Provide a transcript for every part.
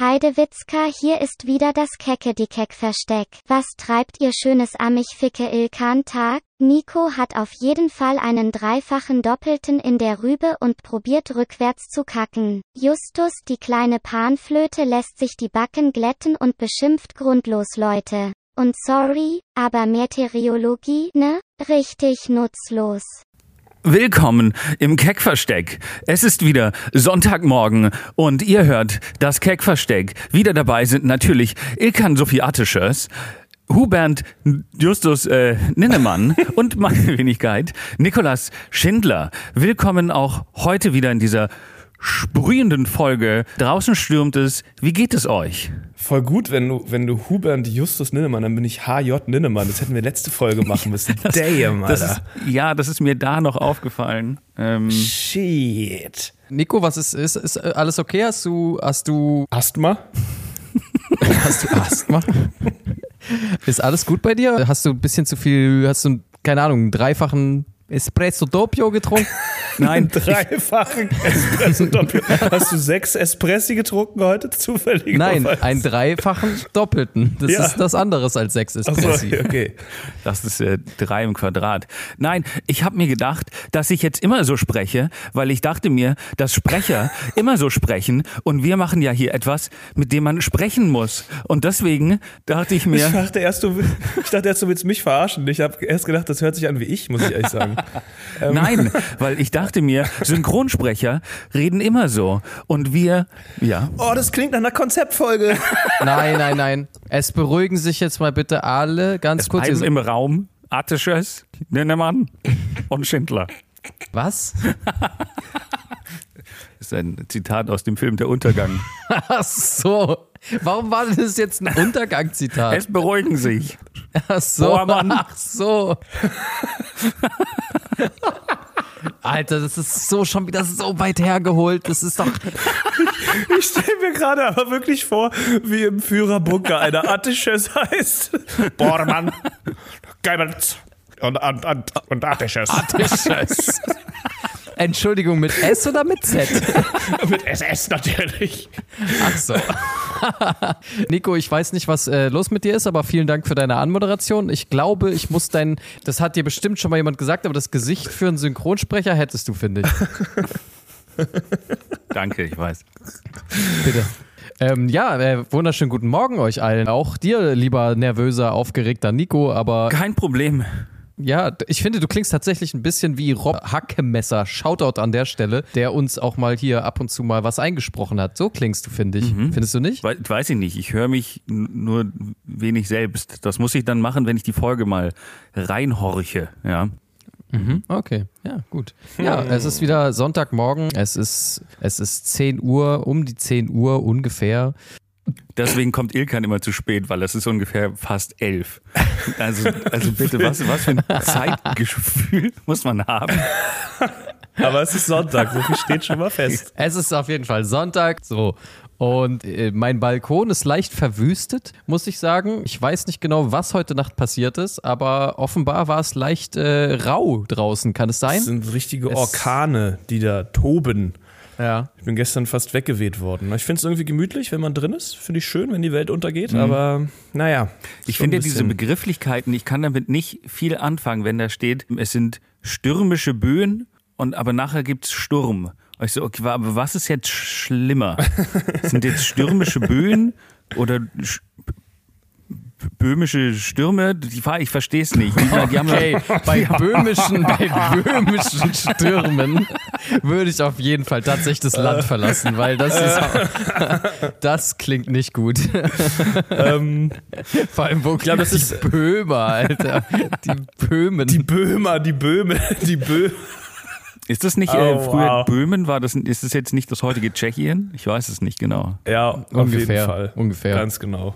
Heidewitzka, hier ist wieder das Kecke-die-Keck-Versteck. Was treibt ihr schönes Amich-Ficke-Ilkan-Tag? Nico hat auf jeden Fall einen dreifachen Doppelten in der Rübe und probiert rückwärts zu kacken. Justus, die kleine Panflöte, lässt sich die Backen glätten und beschimpft grundlos Leute. Und sorry, aber Meteorologie, ne? Richtig nutzlos. Willkommen im Keckversteck. Es ist wieder Sonntagmorgen und ihr hört das Keckversteck. Wieder dabei sind natürlich Ilkan Sophie Attischers, Hubert Justus äh, Ninnemann und meine Wenigkeit Nikolas Schindler. Willkommen auch heute wieder in dieser sprühenden Folge. Draußen stürmt es. Wie geht es euch? Voll gut, wenn du, wenn du Hubert Justus Ninnemann, dann bin ich HJ Ninnemann. Das hätten wir letzte Folge machen müssen. das, Damn, Alter. Das ist, ja, das ist mir da noch aufgefallen. Ähm, Shit. Nico, was ist, ist, ist alles okay? Hast du, hast du Asthma? hast du Asthma? ist alles gut bei dir? Hast du ein bisschen zu viel, hast du, keine Ahnung, einen dreifachen Espresso Doppio getrunken? Nein. Dreifachen Espresso Doppio. Hast du sechs Espressi getrunken heute zufällig? Nein, einen dreifachen Doppelten. Das ja. ist das anderes als sechs Espressi. So, okay. Das ist äh, drei im Quadrat. Nein, ich habe mir gedacht, dass ich jetzt immer so spreche, weil ich dachte mir, dass Sprecher immer so sprechen und wir machen ja hier etwas, mit dem man sprechen muss. Und deswegen dachte ich mir. Ich dachte erst, du, ich dachte erst, du willst mich verarschen. Ich habe erst gedacht, das hört sich an wie ich, muss ich ehrlich sagen. Ähm. Nein, weil ich dachte mir, Synchronsprecher reden immer so. Und wir, ja. Oh, das klingt nach einer Konzeptfolge. Nein, nein, nein. Es beruhigen sich jetzt mal bitte alle ganz es kurz. im Raum Attisches, Nennemann und Schindler. Was? Das ist ein Zitat aus dem Film Der Untergang. Ach so. Warum war das jetzt ein Untergang-Zitat? Es beruhigen sich. Ach so. Bohrmann. Ach so. Alter, das ist so schon wieder so weit hergeholt. Das ist doch. Ich stelle mir gerade aber wirklich vor, wie im Führerbunker einer Attisches heißt. Bormann, Geibels und, und, und, und Attisches. Attisches. Entschuldigung, mit S oder mit Z? mit SS natürlich. Ach so. Nico, ich weiß nicht, was äh, los mit dir ist, aber vielen Dank für deine Anmoderation. Ich glaube, ich muss dein, das hat dir bestimmt schon mal jemand gesagt, aber das Gesicht für einen Synchronsprecher hättest du, finde ich. Danke, ich weiß. Bitte. Ähm, ja, äh, wunderschönen guten Morgen euch allen. Auch dir, lieber nervöser, aufgeregter Nico, aber. Kein Problem. Ja, ich finde, du klingst tatsächlich ein bisschen wie Rob Hackemesser. Shoutout an der Stelle, der uns auch mal hier ab und zu mal was eingesprochen hat. So klingst du, finde ich. Mhm. Findest du nicht? We weiß ich nicht. Ich höre mich nur wenig selbst. Das muss ich dann machen, wenn ich die Folge mal reinhorche, ja. Mhm, okay, ja, gut. Ja, es ist wieder Sonntagmorgen. Es ist, es ist 10 Uhr, um die 10 Uhr ungefähr. Deswegen kommt Ilkan immer zu spät, weil es ist ungefähr fast elf. Also, also bitte, was, was für ein Zeitgefühl muss man haben? Aber es ist Sonntag, so viel steht schon mal fest. Es ist auf jeden Fall Sonntag, so. Und äh, mein Balkon ist leicht verwüstet, muss ich sagen. Ich weiß nicht genau, was heute Nacht passiert ist, aber offenbar war es leicht äh, rau draußen. Kann es sein? Es sind richtige Orkane, die da toben. Ja. Ich bin gestern fast weggeweht worden. Ich finde es irgendwie gemütlich, wenn man drin ist. Finde ich schön, wenn die Welt untergeht. Mhm. Aber naja. Ich finde diese Begrifflichkeiten, ich kann damit nicht viel anfangen, wenn da steht, es sind stürmische Böen und aber nachher gibt es Sturm. ich so, okay, aber was ist jetzt schlimmer? sind jetzt stürmische Böen oder böhmische Stürme, die, ich verstehe es nicht. Die, die okay, bei böhmischen, bei böhmischen Stürmen würde ich auf jeden Fall tatsächlich das Land verlassen, weil das ist, das klingt nicht gut. Ähm, Vor allem, wo glaube, das ist Böhmer, Alter. Die Böhmen. Die Böhmer, die Böhme, die Bö. Ist das nicht äh, oh, früher wow. Böhmen? War das, ist das jetzt nicht das heutige Tschechien? Ich weiß es nicht genau. Ja, ungefähr, auf jeden Fall. Ungefähr. Ganz genau.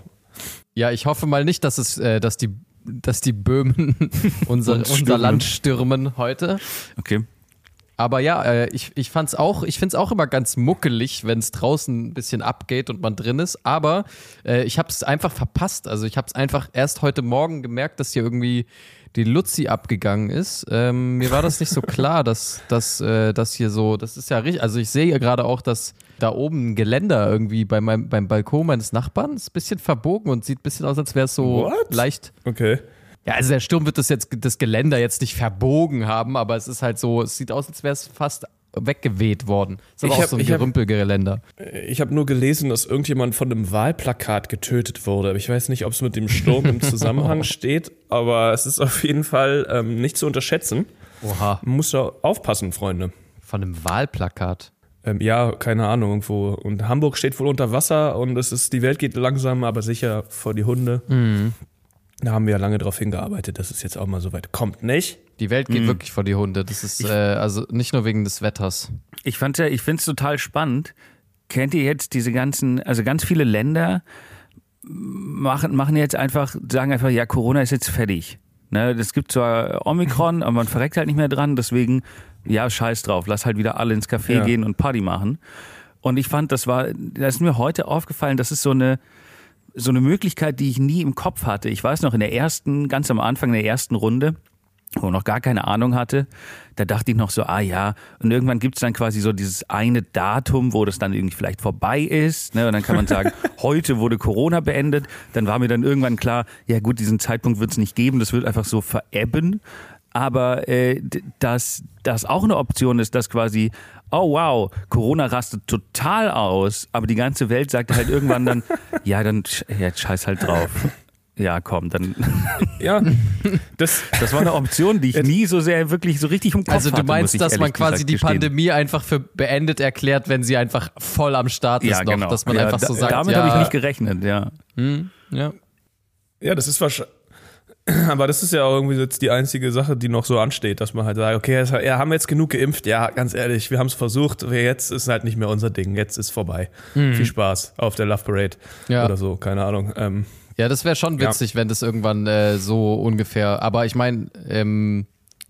Ja, ich hoffe mal nicht, dass es, äh, dass die, dass die Böhmen unser, unser Land stürmen heute. Okay. Aber ja, äh, ich, ich fand's auch, ich finde es auch immer ganz muckelig, wenn es draußen ein bisschen abgeht und man drin ist. Aber äh, ich habe es einfach verpasst. Also ich habe es einfach erst heute Morgen gemerkt, dass hier irgendwie die Luzi abgegangen ist. Ähm, mir war das nicht so klar, dass, dass äh, das hier so, das ist ja richtig. Also ich sehe ja gerade auch, dass da oben ein Geländer irgendwie bei meinem, beim Balkon meines Nachbarn. Ist ein bisschen verbogen und sieht ein bisschen aus, als wäre es so What? leicht. Okay. Ja, also der Sturm wird das jetzt das Geländer jetzt nicht verbogen haben, aber es ist halt so, es sieht aus, als wäre es fast weggeweht worden. Ist aber Ich auch hab- so ein hab- Gerümpelgeländer. Ich habe nur gelesen, dass irgendjemand von einem Wahlplakat getötet wurde. Ich weiß nicht, ob es mit dem Sturm im Zusammenhang steht, aber es ist auf jeden Fall ähm, nicht zu unterschätzen. Oha. Man muss da aufpassen, Freunde. Von einem Wahlplakat. Ähm, ja, keine Ahnung, irgendwo. Und Hamburg steht wohl unter Wasser und es ist, die Welt geht langsam, aber sicher vor die Hunde. Da haben wir ja lange darauf hingearbeitet, dass es jetzt auch mal so weit kommt, nicht? Die Welt geht wirklich vor die Hunde. Das ist äh, also nicht nur wegen des Wetters. Ich fand's ja, ich find's total spannend. Kennt ihr jetzt diese ganzen, also ganz viele Länder machen, machen jetzt einfach, sagen einfach, ja, Corona ist jetzt fertig. Ne, es gibt zwar Omikron, aber man verreckt halt nicht mehr dran, deswegen, ja, scheiß drauf, lass halt wieder alle ins Café Ja. gehen und Party machen. Und ich fand, das war, das ist mir heute aufgefallen, das ist so eine, so eine Möglichkeit, die ich nie im Kopf hatte. Ich weiß noch, in der ersten, ganz am Anfang der ersten Runde, wo ich noch gar keine Ahnung hatte, da dachte ich noch so, ah ja, und irgendwann gibt's dann quasi so dieses eine Datum, wo das dann irgendwie vielleicht vorbei ist, ne? und dann kann man sagen, heute wurde Corona beendet, dann war mir dann irgendwann klar, ja gut, diesen Zeitpunkt wird's nicht geben, das wird einfach so verebben, aber äh, dass das auch eine Option ist, dass quasi, oh wow, Corona rastet total aus, aber die ganze Welt sagt halt irgendwann dann, ja, dann ja, scheiß halt drauf. Ja, komm, dann. Ja, das, Das war eine Option, die ich nie so sehr wirklich so richtig im Kopf Also du hatte, meinst, ich dass man quasi gesagt die gestehen. Pandemie einfach für beendet erklärt, wenn sie einfach voll am Start ist ja, noch, genau. dass man ja, einfach so sagt, Damit ja, habe ich nicht gerechnet, ja. hm, ja. ja, das ist wahrscheinlich. Aber das ist ja auch irgendwie jetzt die einzige Sache, die noch so ansteht, dass man halt sagt, okay, ja, haben wir jetzt genug geimpft? Ja, ganz ehrlich, wir haben es versucht, jetzt ist halt nicht mehr unser Ding, jetzt ist vorbei. Viel Spaß auf der Love Parade Ja. oder so, keine Ahnung. Ähm, Ja, das wäre schon Ja. witzig, wenn das irgendwann äh, so ungefähr. Aber ich meine, ähm,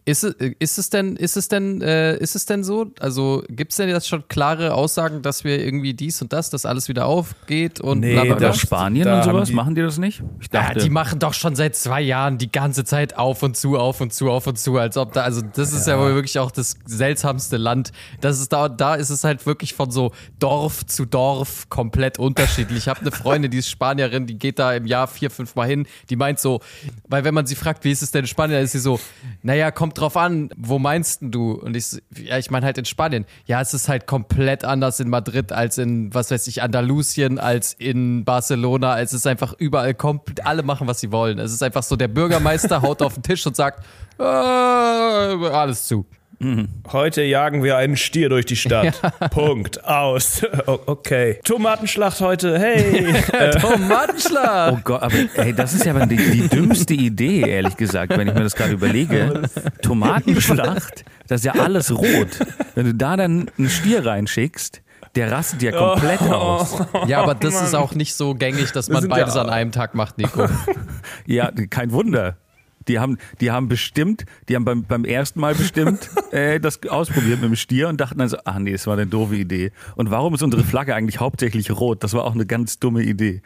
ist, es- ist es denn, ist es denn, äh, ist es denn so? Also gibt es denn jetzt schon klare Aussagen, dass wir irgendwie dies und das, dass alles wieder aufgeht und Nee, bla bla bla? Aber Spanien da und sowas, die- machen die das nicht? Ich Ja, dachte, die machen doch schon seit zwei Jahren die ganze Zeit auf und zu, auf und zu, auf und zu, als ob da, also das ist ja, wohl wirklich auch das seltsamste Land. Das ist da, da ist es halt wirklich von so Dorf zu Dorf komplett unterschiedlich. Ich habe eine Freundin, die ist Spanierin, die geht da im Jahr vier, fünf Mal hin, die meint so, weil wenn man sie fragt, wie ist es denn in Spanien, dann ist sie so, naja, kommt drauf an, wo meinst du? Und ich, ja, ich meine halt in Spanien. Ja, es ist halt komplett anders in Madrid als in, was weiß ich, Andalusien, als in Barcelona. Es ist einfach überall komplett, alle machen, was sie wollen. Es ist einfach so, der Bürgermeister haut auf den Tisch und sagt, äh, alles zu. Heute jagen wir einen Stier durch die Stadt. Punkt. Aus. Okay. Tomatenschlacht heute. Hey. Tomatenschlag! Oh Gott, aber ey, das ist ja die, die dümmste Idee, ehrlich gesagt, wenn ich mir das gerade überlege. Tomatenschlacht, das ist ja alles rot. Wenn du da dann einen Stier reinschickst, der rastet ja komplett aus. Ja, aber das ist auch nicht so gängig, dass man beides ja- an einem Tag macht, Nico. Ja, kein Wunder. Die haben, die haben bestimmt, die haben beim, beim ersten Mal bestimmt äh, das ausprobiert mit dem Stier und dachten dann so, ach nee, das war eine doofe Idee. Und warum ist unsere Flagge eigentlich hauptsächlich rot? Das war auch eine ganz dumme Idee.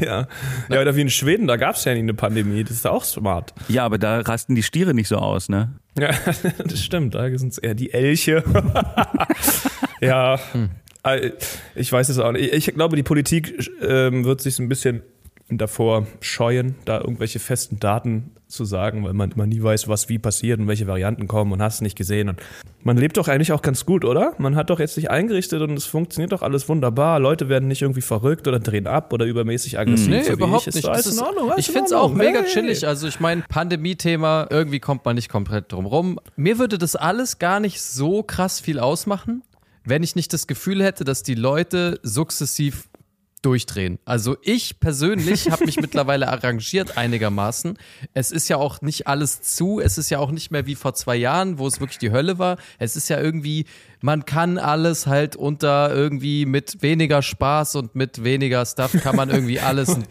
ja. Ja, oder wie in Schweden, da gab es ja nie eine Pandemie. Das ist auch smart. Ja, aber da rasten die Stiere nicht so aus, ne? Ja, das stimmt. Da sind es eher die Elche. ja. äh, Ich weiß es auch nicht. Ich glaube, die Politik ähm, wird sich so ein bisschen davor scheuen, da irgendwelche festen Daten zu sagen, weil man immer nie weiß, was wie passiert und welche Varianten kommen und hast es nicht gesehen. Und man lebt doch eigentlich auch ganz gut, oder? Man hat doch jetzt sich eingerichtet und es funktioniert doch alles wunderbar. Leute werden nicht irgendwie verrückt oder drehen ab oder übermäßig aggressiv. Nee, so überhaupt ich. nicht. Ist Das ist, in Ordnung, ich in finde es auch mega Hey. chillig. Also ich meine, Pandemie-Thema, irgendwie kommt man nicht komplett drum rum. Mir würde das alles gar nicht so krass viel ausmachen, wenn ich nicht das Gefühl hätte, dass die Leute sukzessiv durchdrehen. Also ich persönlich habe mich mittlerweile arrangiert einigermaßen. Es ist ja auch nicht alles zu. Es ist ja auch nicht mehr wie vor zwei Jahren, wo es wirklich die Hölle war. Es ist ja irgendwie, man kann alles halt unter irgendwie mit weniger Spaß und mit weniger Stuff kann man irgendwie alles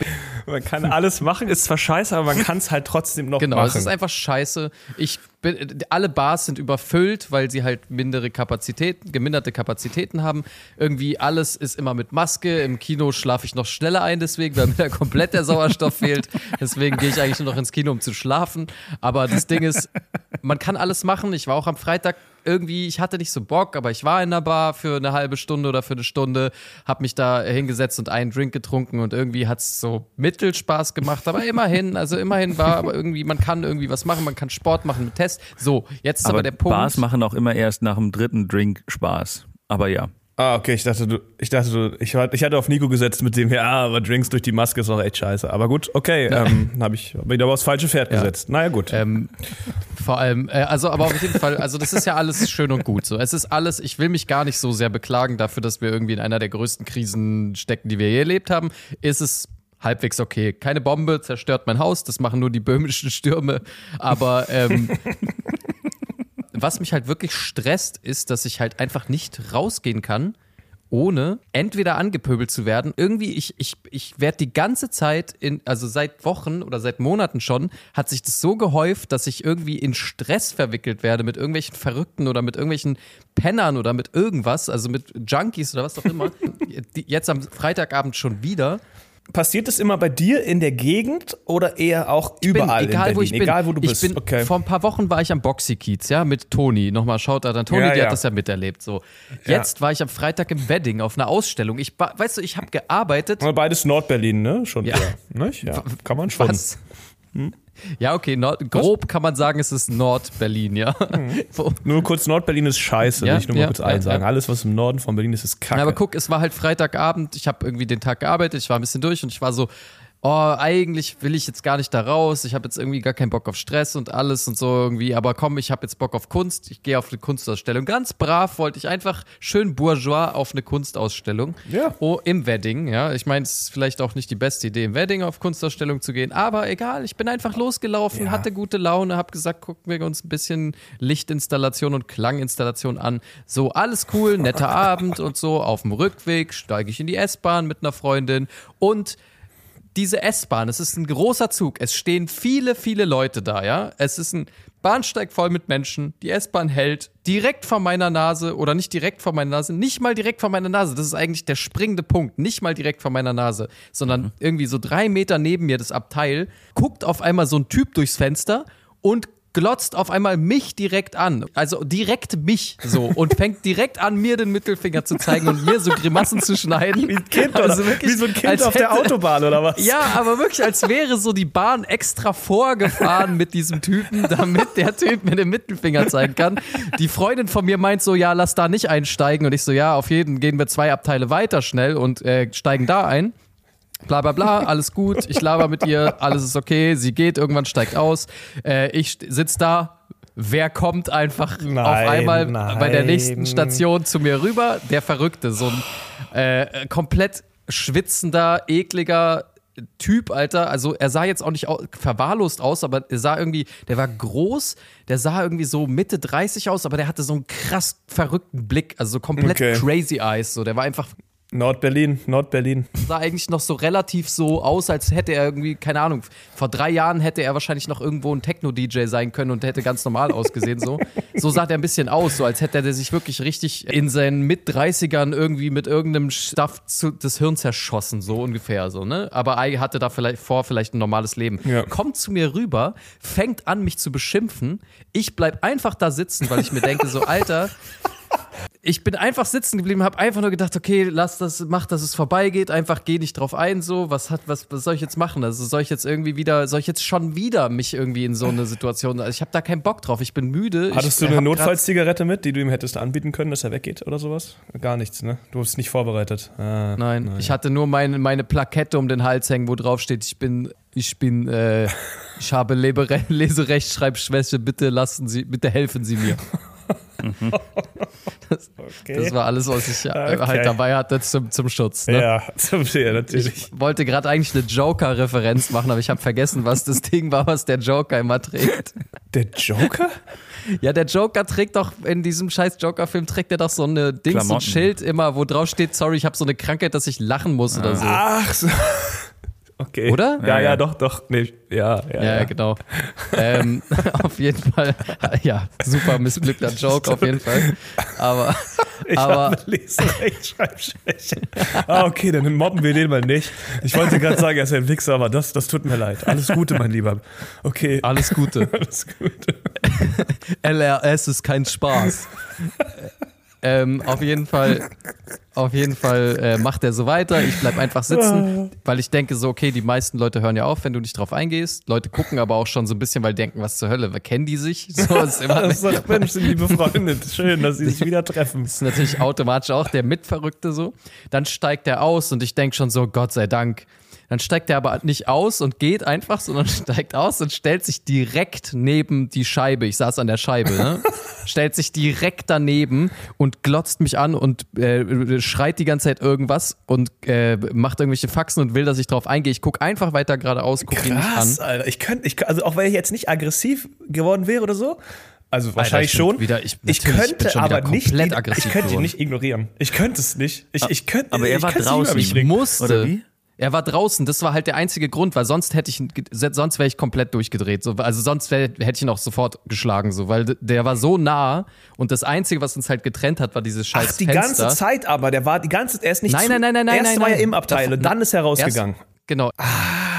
Man kann alles machen, ist zwar scheiße, aber man kann es halt trotzdem noch Genau, machen. es ist einfach scheiße. Ich bin, alle Bars sind überfüllt, weil sie halt mindere Kapazitäten, geminderte Kapazitäten haben. Irgendwie alles ist immer mit Maske. Im Kino schlafe ich noch schneller ein, deswegen, weil mir da komplett der Sauerstoff fehlt. Deswegen gehe ich eigentlich nur noch ins Kino, um zu schlafen. Aber das Ding ist, man kann alles machen. Ich war auch am Freitag irgendwie, ich hatte nicht so Bock, aber ich war in der Bar für eine halbe Stunde oder für eine Stunde, hab mich da hingesetzt und einen Drink getrunken und irgendwie hat's so Mittelspaß gemacht, aber immerhin, also immerhin war aber irgendwie, man kann irgendwie was machen, man kann Sport machen mit Test. So, jetzt ist aber, Aber der Punkt. Bars machen auch immer erst nach dem dritten Drink Spaß. Aber ja. Ah, okay, ich dachte, du, ich dachte, du, ich, ich hatte auf Nico gesetzt mit dem, ja, aber Drinks durch die Maske ist auch echt scheiße. Aber gut, okay, ähm, habe ich hab aber aufs falsche Pferd gesetzt. Naja, gut. Ähm, vor allem, äh, also aber auf jeden Fall, also das ist ja alles schön und gut. So, es ist alles, ich will mich gar nicht so sehr beklagen dafür, dass wir irgendwie in einer der größten Krisen stecken, die wir je erlebt haben. Ist es halbwegs okay. Keine Bombe zerstört mein Haus, das machen nur die böhmischen Stürme. Aber ähm, was mich halt wirklich stresst, ist, dass ich halt einfach nicht rausgehen kann, ohne entweder angepöbelt zu werden. Irgendwie, ich, ich, ich werde die ganze Zeit, in, also seit Wochen oder seit Monaten schon, hat sich das so gehäuft, dass ich irgendwie in Stress verwickelt werde mit irgendwelchen Verrückten oder mit irgendwelchen Pennern oder mit irgendwas, also mit Junkies oder was auch immer. Jetzt am Freitagabend schon wieder. Passiert das immer bei dir in der Gegend oder eher auch überall bin, egal, in Berlin? wo ich bin. Egal, wo du bist. Ich bin, okay. Vor ein paar Wochen war ich am Boxy-Kiez, ja, mit Toni. Nochmal schaut an Toni, Ja, die ja. hat das ja miterlebt. So. Jetzt war ich am Freitag im Wedding auf einer Ausstellung. Ich, weißt du, ich habe gearbeitet. Beides Nordberlin, ne? Schon Ja. nicht? Ja, kann man schon. Was? Ja, okay, Nord grob kann man sagen, es ist Nord-Berlin, ja. Wo- Nur kurz, Nordberlin ist scheiße, Ja, will ich nur mal ja, kurz ja, eins sagen. ja. Alles, was im Norden von Berlin ist, ist kacke. Ja, aber guck, es war halt Freitagabend, ich habe irgendwie den Tag gearbeitet, ich war ein bisschen durch und ich war so, oh, eigentlich will ich jetzt gar nicht da raus, ich habe jetzt irgendwie gar keinen Bock auf Stress und alles und so irgendwie, aber komm, ich habe jetzt Bock auf Kunst, ich gehe auf eine Kunstausstellung. Ganz brav wollte ich einfach schön bourgeois auf eine Kunstausstellung. Ja. Oh, im Wedding, ja. Ich meine, es ist vielleicht auch nicht die beste Idee, im Wedding auf Kunstausstellung zu gehen, aber egal, ich bin einfach losgelaufen, Ja. hatte gute Laune, habe gesagt, gucken wir uns ein bisschen Lichtinstallation und Klanginstallation an. So, alles cool, netter Abend und so. Auf dem Rückweg steige ich in die S-Bahn mit einer Freundin und diese S-Bahn, es ist ein großer Zug. Es stehen viele, viele Leute da, ja. Es ist ein Bahnsteig voll mit Menschen. Die S-Bahn hält direkt vor meiner Nase oder nicht direkt vor meiner Nase, nicht mal direkt vor meiner Nase. Das ist eigentlich der springende Punkt. Nicht mal direkt vor meiner Nase, sondern irgendwie so drei Meter neben mir das Abteil. Guckt auf einmal so ein Typ durchs Fenster und glotzt auf einmal mich direkt an. Also direkt mich so und fängt direkt an, mir den Mittelfinger zu zeigen und mir so Grimassen zu schneiden. wie ein Kind, oder? Wie so ein Kind auf der hätte- Autobahn, oder was? ja, aber wirklich, als wäre so die Bahn extra vorgefahren mit diesem Typen, damit der Typ mir den Mittelfinger zeigen kann. Die Freundin von mir meint so, ja, lass da nicht einsteigen. Und ich so, ja, auf jeden gehen wir zwei Abteile weiter schnell und äh, steigen da ein. Bla bla bla, alles gut, ich laber mit ihr, alles ist okay, sie geht, irgendwann steigt aus. Äh, ich sitz da, wer kommt einfach auf Nein, einmal bei der nächsten nein. Station zu mir rüber? Der Verrückte, so ein äh, komplett schwitzender, ekliger Typ, Alter. Also er sah jetzt auch nicht verwahrlost aus, aber er sah irgendwie, der war groß, der sah irgendwie so Mitte 30 aus, aber der hatte so einen krass verrückten Blick, also so komplett Okay. crazy eyes. So, der war einfach Nordberlin, Nordberlin. sah eigentlich noch so relativ so aus, als hätte er irgendwie, keine Ahnung, vor drei Jahren hätte er wahrscheinlich noch irgendwo ein Techno-DJ sein können und hätte ganz normal ausgesehen so. So sah der ein bisschen aus, so als hätte er sich wirklich richtig in seinen Mit-30ern irgendwie mit irgendeinem Stuff zu, das Hirn zerschossen, so ungefähr so, ne? Aber Ei hatte da vielleicht vor, vielleicht ein normales Leben. Ja. Kommt zu mir rüber, fängt an, mich zu beschimpfen. Ich bleib einfach da sitzen, weil ich mir denke, so, Alter, ich bin einfach sitzen geblieben, habe einfach nur gedacht, okay, lass das, mach, dass es vorbeigeht, einfach geh nicht drauf ein, so, was hat, was, was soll ich jetzt machen? Also soll ich jetzt irgendwie wieder, soll ich jetzt schon wieder mich irgendwie in so eine Situation, also ich habe da keinen Bock drauf, ich bin müde. Hattest ich, du eine Notfallzigarette mit, die du ihm hättest anbieten können, dass er weggeht oder sowas? Gar nichts, ne? Du hast nicht vorbereitet. Ah, Nein, ich hatte nur meine, meine Plakette um den Hals hängen, wo drauf steht, ich bin, ich bin, äh, ich habe Leserechtschreibschwäche, bitte lassen Sie, bitte helfen Sie mir. okay. Das war alles, was ich äh, Okay. halt dabei hatte zum, zum Schutz. Ne? ja, zum ja, natürlich. Ich wollte gerade eigentlich eine Joker-Referenz machen, aber ich habe vergessen, was das Ding war, was der Joker immer trägt. Der Joker? Ja, der Joker trägt doch in diesem scheiß Joker-Film trägt er doch so eine Dings, so ein Klamotten. Schild immer, wo drauf steht, sorry, ich habe so eine Krankheit, dass ich lachen muss oder so. Ach so. Okay. Oder? Ja, Ja, ja, doch, doch. Nee, ja, ja, Ja, ja. genau. ähm, auf jeden Fall, ja, super missglückter Joke, auf jeden Fall. Aber, Ich aber habe Leserechtschreibschwäche. ah, okay, dann mobben wir den mal nicht. Ich wollte gerade sagen, er ist ein Wichser, aber das, das tut mir leid. Alles Gute, mein Lieber. Okay, alles Gute. alles Gute. LRS ist kein Spaß. Ähm, auf jeden Fall, auf jeden Fall äh, macht er so weiter. Ich bleib einfach sitzen, weil ich denke so, okay, die meisten Leute hören ja auf, wenn du nicht drauf eingehst. Leute gucken aber auch schon so ein bisschen, weil die denken, was zur Hölle, kennen die sich? So ist immer, Das sagt, Mensch, sind die befreundet. Schön, dass sie sich wieder treffen. ist natürlich automatisch auch der Mitverrückte so. Dann steigt er aus und ich denke schon so, Gott sei Dank. Dann steigt er aber nicht aus und geht einfach, sondern steigt aus und stellt sich direkt neben die Scheibe. Ich saß an der Scheibe, ne? stellt sich direkt daneben und glotzt mich an und äh, schreit die ganze Zeit irgendwas und äh, macht irgendwelche Faxen und will, dass ich drauf eingehe. Ich guck einfach weiter geradeaus, guck ihn nicht an. Krass, Alter. Ich könnte, ich, also auch wenn ich jetzt nicht aggressiv geworden wäre oder so, also wahrscheinlich ich bin schon. wieder- ich- ich ich könnte schon wieder aber nicht, komplett ihn- aggressiv ich könnte ihn nicht ignorieren. Ich könnte es nicht. Ich, ich könnte, Aber er ich war draußen. Ich musste. Oder wie? Er war draußen, das war halt der einzige Grund, weil sonst hätte ich sonst wäre ich komplett durchgedreht. So, also sonst wär, hätte ich ihn auch sofort geschlagen, so, weil der war so nah und das Einzige, was uns halt getrennt hat, war dieses scheiß Ach, die Fenster. ganze Zeit aber, der war die ganze, er ist nicht Nein, zu, nein, nein, nein, nein. Erst nein, war nein. er im Abteil Davor- und dann ist er rausgegangen. Erst, genau.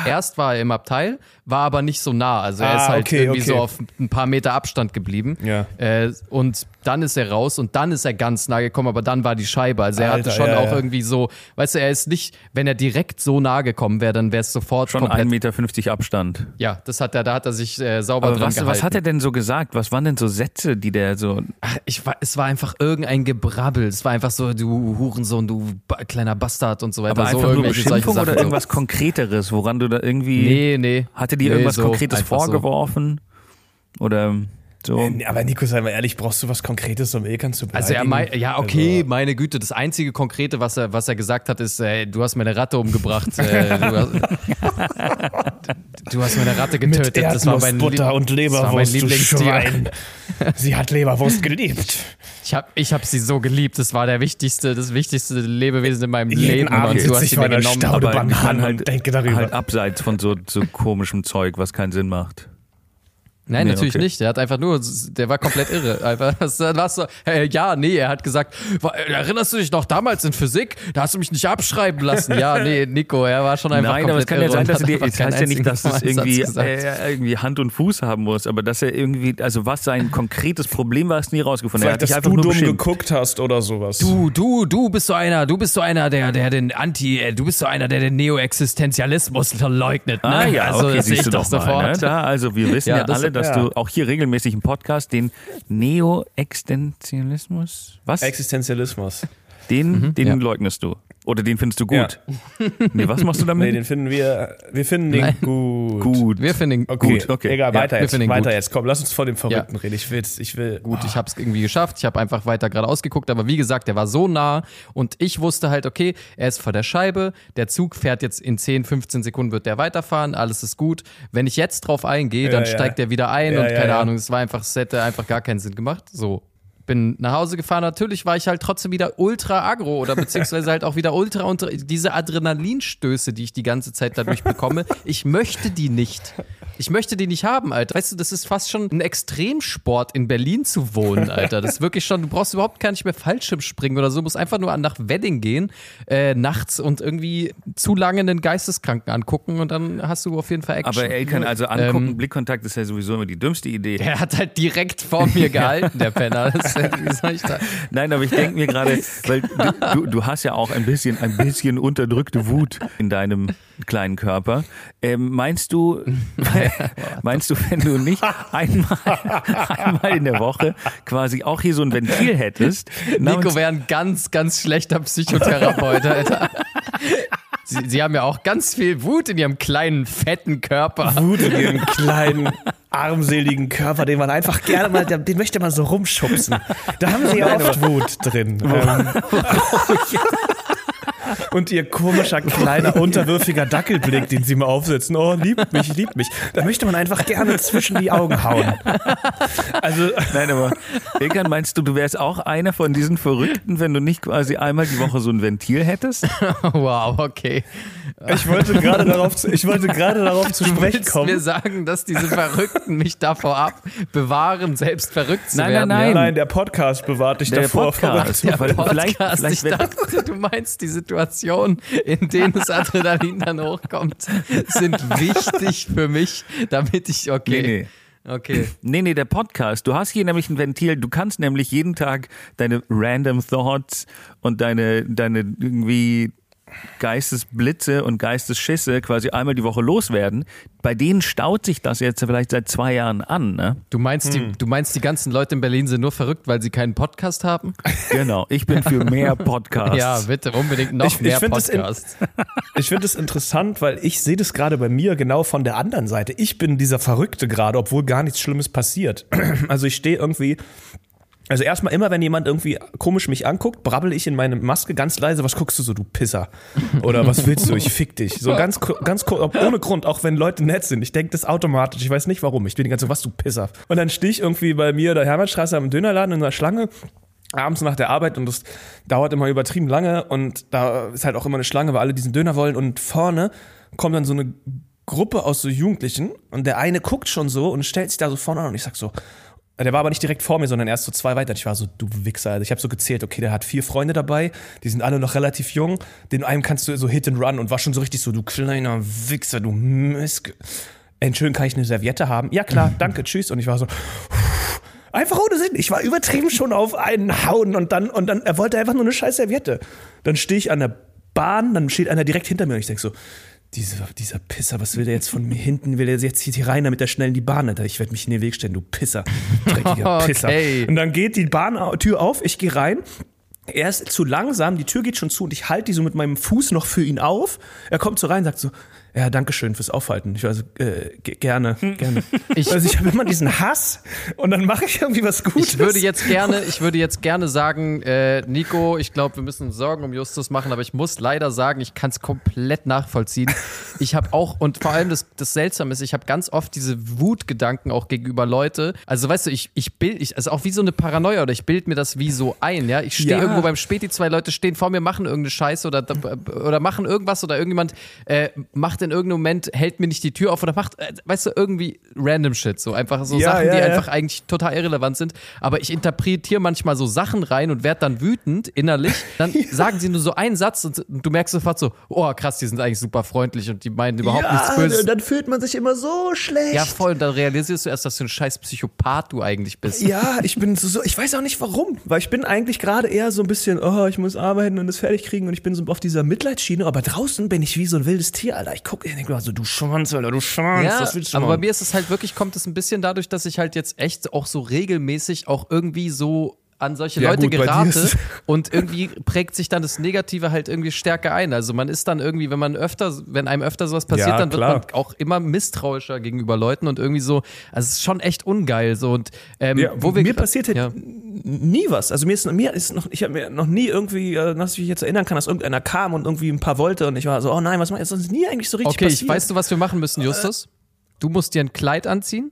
Erst war er im Abteil, war aber nicht so nah. Also er Ah, ist halt okay, irgendwie okay. so auf ein paar Meter Abstand geblieben. Ja. Äh, und dann ist er raus und dann ist er ganz nah gekommen, aber dann war die Scheibe. Also er Alter, hatte schon ja, auch ja. irgendwie so, weißt du, er ist nicht, wenn er direkt so nah gekommen wäre, dann wäre es sofort Schon komplett 1,50 Meter Abstand. Ja, das hat er, da hat er sich äh, sauber Aber dran was, gehalten. was hat er denn so gesagt? Was waren denn so Sätze, die der so. Ach, ich war, es war einfach irgendein Gebrabbel. Es war einfach so, du Hurensohn, du kleiner Bastard und so weiter. Aber so einfach nur Beschimpfung oder so. irgendwas Konkreteres, woran du da irgendwie. Nee, nee. Hatte dir Nee, irgendwas so, Konkretes so. vorgeworfen? Oder so? Nee, Aber Nico, sei mal ehrlich, brauchst du was Konkretes, um Ilkan zu beleidigen? Also er mei ja, okay, Also, meine Güte, das einzige Konkrete, was er, was er gesagt hat, ist, äh, du hast meine Ratte umgebracht. äh, du, hast, du hast meine Ratte getötet. mit das war mein, Lieb- und das war mein Leberwurst, du Lieblingstier. Schwein. Sie hat Leberwurst geliebt. Ich habe ich hab sie so geliebt. Das war der wichtigste, das wichtigste Lebewesen in meinem Jeden Leben. Abend und du hast sie mir genommen. Aber halt- denke darüber. Halt abseits von so, so komischem Zeug, was keinen Sinn macht. Nein, Nee, natürlich okay. nicht. Der hat einfach nur, der war komplett irre. Einfach, das so, äh, ja, nee, er hat gesagt, "Wa- erinnerst du dich noch damals in Physik? Da hast du mich nicht abschreiben lassen. Ja, nee, Nico, er war schon einfach Nein, aber es komplett kann ja irre sein, dass er dir, das heißt ja nicht, dass das einzigen irgendwie, äh, irgendwie Hand und Fuß haben muss, aber dass er irgendwie, also was sein konkretes Problem war, ist nie rausgefunden. er hat Vielleicht, dass einfach du nur dumm beschimpft. geguckt hast oder sowas. Du, du, du bist so einer, du bist so einer, der, der den Anti, äh, du bist so einer, der den Neoexistenzialismus verleugnet. Ne? Ah ja, also, okay, das sehe siehst ich du doch mal. Ne? sofort. Da, also wir wissen ja, Ja, alle, dass ja. du auch hier regelmäßig im Podcast den Neoexistenzialismus, was? Existenzialismus. Den, den ja. leugnest du. Oder den findest du gut. Nee, was machst du damit? Nee, den finden wir, wir finden den Nein. gut. gut. Wir finden ihn Okay, Gut, okay. Egal, Ja, weiter wir jetzt. finden ihn Weiter gut. jetzt. Komm, lass uns vor dem Verrückten Ja. reden. Ich will's, ich will. Gut, ich habe es irgendwie geschafft. Ich habe einfach weiter geradeaus geguckt, aber wie gesagt, der war so nah und ich wusste halt, okay, er ist vor der Scheibe, der Zug fährt jetzt in 10, 15 Sekunden wird der weiterfahren, alles ist gut. Wenn ich jetzt drauf eingehe, dann Ja, ja. steigt er wieder ein Ja, und ja, keine ja. Ahnung, es war einfach, es hätte einfach gar keinen Sinn gemacht. So. Bin nach Hause gefahren, natürlich war ich halt trotzdem wieder ultra aggro oder beziehungsweise halt auch wieder ultra unter diese Adrenalinstöße, die ich die ganze Zeit dadurch bekomme. Ich möchte die nicht. Ich möchte die nicht haben, Alter. Weißt du, das ist fast schon ein Extremsport, in Berlin zu wohnen, Alter. Das ist wirklich schon, du brauchst überhaupt gar nicht mehr Fallschirm springen oder so, du musst einfach nur nach Wedding gehen, äh, nachts und irgendwie zu lange einen Geisteskranken angucken und dann hast du auf jeden Fall Action. Aber Elkan, also angucken, Ähm, Blickkontakt ist ja sowieso immer die dümmste Idee. der hat halt direkt vor mir gehalten, der Penner. Das, Nein, aber ich denke mir gerade, weil du, du, hast ja auch ein bisschen, ein bisschen unterdrückte Wut in deinem kleinen Körper. Ähm, meinst du, meinst du, wenn du nicht einmal, einmal in der Woche quasi auch hier so ein Ventil hättest? Nico wäre ein ganz, ganz schlechter Psychotherapeut, Alter. Sie, Sie haben ja auch ganz viel Wut in Ihrem kleinen, fetten Körper. Wut in ihrem kleinen, armseligen Körper, den man einfach gerne mal, den möchte man so rumschubsen. Da haben sie ja oft Wut drin. Ähm, und ihr komischer, kleiner, unterwürfiger Dackelblick, den sie mir aufsetzen. Oh, liebt mich, liebt mich. Da möchte man einfach gerne zwischen die Augen hauen. Also, Nein, aber Ilkan, meinst du, du wärst auch einer von diesen Verrückten, wenn du nicht quasi einmal die Woche so ein Ventil hättest? wow, okay. Ich wollte gerade darauf, zu, ich wollte gerade darauf zu Du sprechen kommen. mir sagen, dass diese Verrückten mich davor ab bewahren, selbst verrückt zu Nein, werden. nein, Nein, nein, der Podcast bewahrt dich Der davor. Podcast. Der Weil Podcast, vielleicht, vielleicht ich dachte, du meinst, die Situationen, in denen das Adrenalin dann hochkommt, sind wichtig für mich, damit ich, okay. Nee, nee. Okay. Nee, nee, der Podcast. Du hast hier nämlich ein Ventil. Du kannst nämlich jeden Tag deine random Thoughts und deine, deine irgendwie Geistesblitze und Geistesschisse quasi einmal die Woche loswerden. Bei denen staut sich das jetzt vielleicht seit zwei Jahren an, ne? Du meinst, die, du meinst, die ganzen Leute in Berlin sind nur verrückt, weil sie keinen Podcast haben? Genau. Ich bin für mehr Podcasts. Ja, bitte, unbedingt noch Ich- ich mehr find das in- Podcasts. Ich finde es interessant, weil ich sehe das gerade bei mir genau von der anderen Seite. Ich bin dieser Verrückte gerade, obwohl gar nichts Schlimmes passiert. Also ich stehe irgendwie. Also erstmal immer, wenn jemand irgendwie komisch mich anguckt, brabbel ich in meine Maske ganz leise, was guckst du so, du Pisser? Oder was willst du? Ich fick dich. So ganz, ganz ohne Grund, auch wenn Leute nett sind. Ich denke das automatisch, ich weiß nicht warum. Ich bin die ganze Zeit, was du Pisser? Und dann stehe ich irgendwie bei mir der Hermannstraße am Dönerladen in einer Schlange abends nach der Arbeit und das dauert immer übertrieben lange und da ist halt auch immer eine Schlange, weil alle diesen Döner wollen und vorne kommt dann so eine Gruppe aus so Jugendlichen und der eine guckt schon so und stellt sich da so vorne an und ich sag so, der war aber nicht direkt vor mir, sondern erst so zwei weiter. Ich war so, du Wichser. Also ich habe so gezählt, okay, der hat vier Freunde dabei, die sind alle noch relativ jung. Den einen kannst du so hit and run und war schon so richtig so, du kleiner Wichser, du Mist. Entschuldigung, kann ich eine Serviette haben? Ja klar, danke, tschüss. Und ich war so, Einfach ohne Sinn. Ich war übertrieben schon auf einen Hauen und dann, und dann, er wollte einfach nur eine scheiß Serviette. Dann stehe ich an der Bahn, dann steht einer direkt hinter mir und ich denke so, dieser, dieser Pisser, was will der jetzt von mir hinten? Will der jetzt hier rein, damit er schnell in die Bahn Alter? Ich werde mich in den Weg stellen, du Pisser. Dreckiger Pisser. Okay. Und dann geht die Bahntür auf, ich gehe rein. Er ist zu langsam, die Tür geht schon zu und ich halte die so mit meinem Fuß noch für ihn auf. Er kommt so rein und sagt so, ja, danke schön fürs Aufhalten. Ich war so, äh, ge- gerne, gerne. Ich- also ich habe immer diesen Hass und dann mache ich irgendwie was Gutes. Ich würde jetzt gerne, ich würde jetzt gerne sagen, äh, Nico, ich glaube, wir müssen Sorgen um Justus machen, aber ich muss leider sagen, ich kann es komplett nachvollziehen. Ich habe auch, und vor allem das, das Seltsame ist, ich habe ganz oft diese Wutgedanken auch gegenüber Leute. Also weißt du, ich, ich bild, ich, also auch wie so eine Paranoia oder ich bild mir das wie so ein, ja. Ich stehe Ja. irgendwo beim Späti, zwei Leute stehen vor mir, machen irgendeine Scheiße oder, oder machen irgendwas oder irgendjemand äh, macht in irgendeinem Moment, hält mir nicht die Tür auf oder macht, äh, weißt du, irgendwie random Shit, so einfach so Ja, Sachen, ja, die ja. einfach eigentlich total irrelevant sind, aber ich interpretiere manchmal so Sachen rein und werde dann wütend innerlich. Dann sagen sie nur so einen Satz und du merkst sofort so, oh krass, die sind eigentlich super freundlich und die meinen überhaupt nichts Böses. dann fühlt man sich immer so schlecht. Ja, voll, und dann realisierst du erst, dass du ein scheiß Psychopath du eigentlich bist. Ja, ich bin so, so, ich weiß auch nicht warum, weil ich bin eigentlich gerade eher so ein bisschen, oh, ich muss arbeiten und das fertig kriegen und ich bin so auf dieser Mitleidsschiene, aber draußen bin ich wie so ein wildes Tier, Alter. Ich gucke, ich denke so, du Schwanz, Alter, du Schwanz, Ja, was willst du aber bei mir ist es halt wirklich, kommt es ein bisschen dadurch, dass ich halt jetzt echt auch so regelmäßig auch irgendwie so an solche Ja, Leute gut, gerate und irgendwie prägt sich dann das Negative halt irgendwie stärker ein. Also man ist dann irgendwie, wenn man öfter, wenn einem öfter sowas passiert, Ja, dann klar. wird man auch immer misstrauischer gegenüber Leuten und irgendwie so, also es ist schon echt ungeil so und ähm, Ja, wo wir mir passiert halt ja. nie was. Also mir ist, mir ist noch, ich habe mir noch nie irgendwie, äh, dass ich mich jetzt erinnern kann, dass irgendeiner kam und irgendwie ein paar wollte und ich war so, oh nein, was macht jetzt? Ist nie eigentlich so richtig Okay, ich passiert. weißt du, was wir machen müssen, Justus? Du musst dir ein Kleid anziehen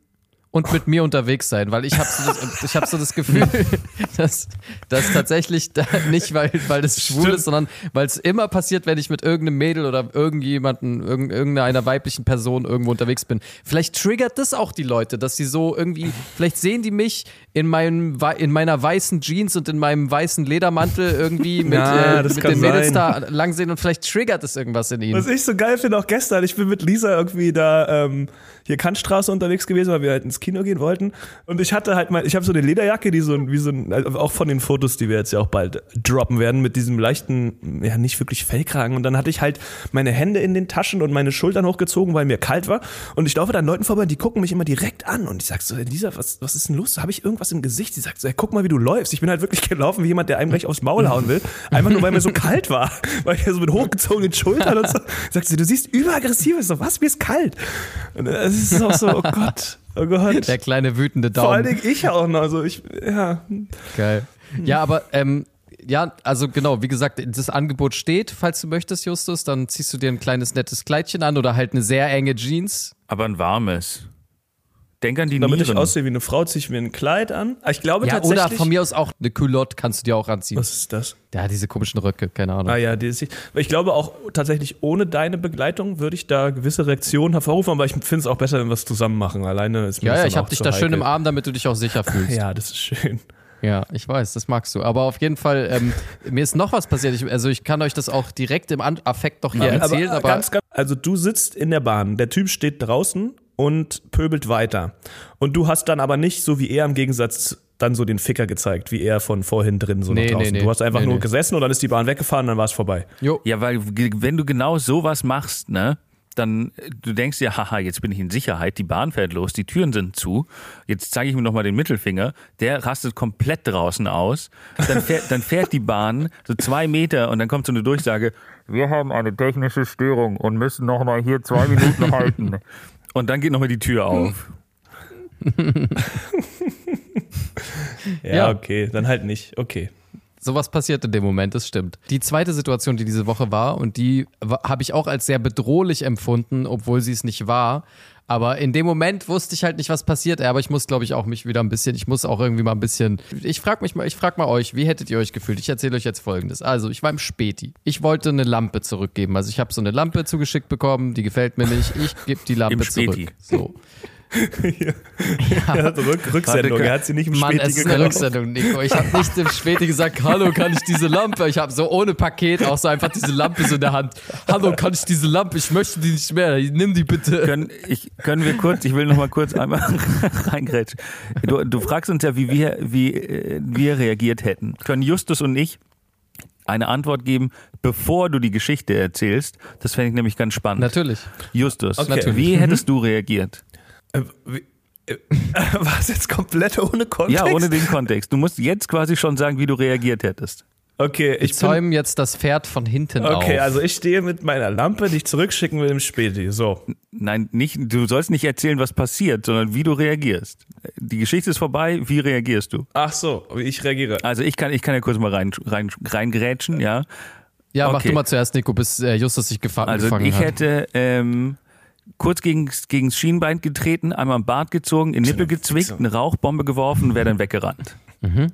und mit mir unterwegs sein, weil ich habe so, das- ich hab so das Gefühl, dass das tatsächlich da nicht, weil, weil das schwul Stimmt. ist, sondern weil es immer passiert, wenn ich mit irgendeinem Mädel oder irgendjemanden, irgend- irgendeiner weiblichen Person irgendwo unterwegs bin. Vielleicht triggert das auch die Leute, dass sie so irgendwie, vielleicht sehen die mich in, meinem, in meiner weißen Jeans und in meinem weißen Ledermantel irgendwie mit, Ja, äh, mit den Mädels da lang sehen und vielleicht triggert es irgendwas in ihnen. Was ich so geil finde, auch gestern, ich bin mit Lisa irgendwie da ähm, hier Kantstraße unterwegs gewesen, weil wir halt ins Kino gehen wollten. Und ich hatte halt mal, ich habe so eine Lederjacke, die so ein, wie so ein, also auch von den Fotos, die wir jetzt ja auch bald droppen werden, mit diesem leichten, ja nicht wirklich Fellkragen. Und dann hatte ich halt meine Hände in den Taschen und meine Schultern hochgezogen, weil mir kalt war. Und ich laufe dann Leuten vorbei, die gucken mich immer direkt an. Und ich sag so, Lisa, was, was ist denn los? Habe ich irgendwas im Gesicht? Die sagt so, ey, guck mal, wie du läufst. Ich bin halt wirklich gelaufen wie jemand, der einem gleich aufs Maul hauen will. Einfach nur, weil mir so kalt war. Weil ich ja so mit hochgezogenen Schultern und so. Sagt sie, du siehst überaggressiv. Ich so, was? Mir ist kalt. Und es ist auch so, oh Gott. Oh Gott. Der kleine wütende Daumen. Vor allen Dingen ich auch noch. Also ich, ja. Geil. Ja, aber ähm, ja, also genau, wie gesagt, das Angebot steht, falls du möchtest, Justus, dann ziehst du dir ein kleines nettes Kleidchen an oder halt eine sehr enge Jeans. Aber ein warmes. Denk an die Damit Nieren. ich aussehe wie eine Frau, ziehe ich mir ein Kleid an. Ah, Ich glaube Ja, tatsächlich. oder von mir aus auch eine Culotte kannst du dir auch anziehen. was ist das? Ja, diese komischen Röcke, keine Ahnung. Ah ja, die ist, ich glaube auch tatsächlich ohne deine Begleitung würde ich da gewisse Reaktionen hervorrufen, aber ich finde es auch besser, wenn wir es zusammen machen. Alleine ist mir ja, ja, ich auch hab dich da schön im heikel. Arm, damit du dich auch sicher fühlst. Ja, das ist schön. Ja, ich weiß, das magst du. Aber auf jeden Fall, ähm, mir ist noch was passiert. Ich, also ich kann euch das auch direkt im An Affekt noch hier erzählen, aber, ganz, ganz, also du sitzt in der Bahn, der Typ steht draußen und pöbelt weiter. Und du hast dann aber nicht, so wie er im Gegensatz, dann so den Ficker gezeigt, wie er von vorhin drin so Nee, nach draußen. nee, nee. Du hast einfach Nee, nur nee. gesessen und dann ist die Bahn weggefahren, dann war es vorbei. jo, Ja, weil wenn du genau sowas machst, ne, dann du denkst dir, haha, jetzt bin ich in Sicherheit, die Bahn fährt los, die Türen sind zu, jetzt zeige ich mir nochmal den Mittelfinger, der rastet komplett draußen aus, dann fährt, dann fährt die Bahn so zwei Meter und dann kommt so eine Durchsage, wir haben eine technische Störung und müssen nochmal hier zwei Minuten halten. Und dann geht nochmal die Tür auf. Ja, Ja. okay, dann halt nicht. Okay. Sowas passiert in dem Moment, das stimmt. Die zweite Situation, die diese Woche war, und die habe ich auch als sehr bedrohlich empfunden, obwohl sie es nicht war. Aber in dem Moment wusste ich halt nicht, was passiert. Aber ich muss, glaube ich, auch mich wieder ein bisschen, ich muss auch irgendwie mal ein bisschen. Ich frage mich mal, ich frage mal euch, wie hättet ihr euch gefühlt? Ich erzähle euch jetzt folgendes. Also, ich war im Späti. Ich wollte eine Lampe zurückgeben. Also, ich habe so eine Lampe zugeschickt bekommen, die gefällt mir nicht. Ich gebe die Lampe zurück. So. Ja, Rück, Rücksendung, Warte, er hat sie nicht im Mann, Späti es ist eine. Rücksendung, Nico. Ich habe nicht im Späti gesagt, hallo, kann ich diese Lampe? Ich habe so ohne Paket auch so einfach diese Lampe so in der Hand. Hallo, kann ich diese Lampe? Ich möchte die nicht mehr. Nimm die bitte. Können, ich, können wir kurz, ich will noch mal kurz einmal reingrätschen. Du, du fragst uns ja, wie wir, wie äh, wir reagiert hätten. Können Justus und ich eine Antwort geben, bevor du die Geschichte erzählst? Das fände ich nämlich ganz spannend. Natürlich. Justus, Okay. wie hättest du reagiert? Äh, äh, War es jetzt komplett ohne Kontext? Ja, ohne den Kontext. Du musst jetzt quasi schon sagen, wie du reagiert hättest. Okay, Ich ich zäume jetzt das Pferd von hinten auf. Okay, also ich stehe mit meiner Lampe, die ich zurückschicken will im Späti. So. Nein, nicht, du sollst nicht erzählen, was passiert, sondern wie du reagierst. Die Geschichte ist vorbei, wie reagierst du? Ach so, wie ich reagiere. Also ich kann, ich kann ja kurz mal rein, rein, reingrätschen, ja. ja, mach okay. du mal zuerst, Nico, bis äh, Justus sich gefa Also gefangen ich hat. hätte ähm, kurz gegen, gegens Schienbein getreten, einmal am Bart gezogen, in Nippel gezwickt, eine Rauchbombe geworfen und wäre dann weggerannt.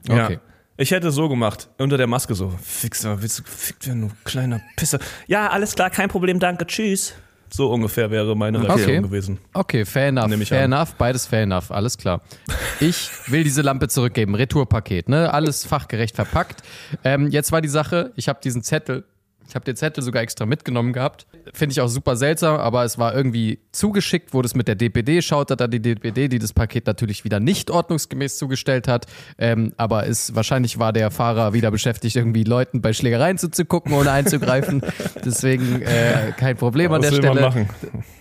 Ja. Okay. Ich hätte so gemacht, unter der Maske so. Fixer, willst du gefickt werden, du kleiner Pisser. Ja, alles klar, kein Problem, danke, tschüss. So ungefähr wäre meine Reaktion Okay. gewesen. Okay, fair enough. Nehme ich Fair an. enough, beides fair enough, alles klar. Ich will diese Lampe zurückgeben, Retourpaket, ne? Alles fachgerecht verpackt. Ähm, jetzt war die Sache, ich habe diesen Zettel, ich habe den Zettel sogar extra mitgenommen gehabt. Finde ich auch super seltsam, aber es war irgendwie zugeschickt, wurde es mit der DPD, schaut da die DPD, die das Paket natürlich wieder nicht ordnungsgemäß zugestellt hat. Ähm, aber es, wahrscheinlich war der Fahrer wieder beschäftigt, irgendwie Leuten bei Schlägereien zuzugucken, ohne einzugreifen. Deswegen äh, kein Problem an Was der Stelle.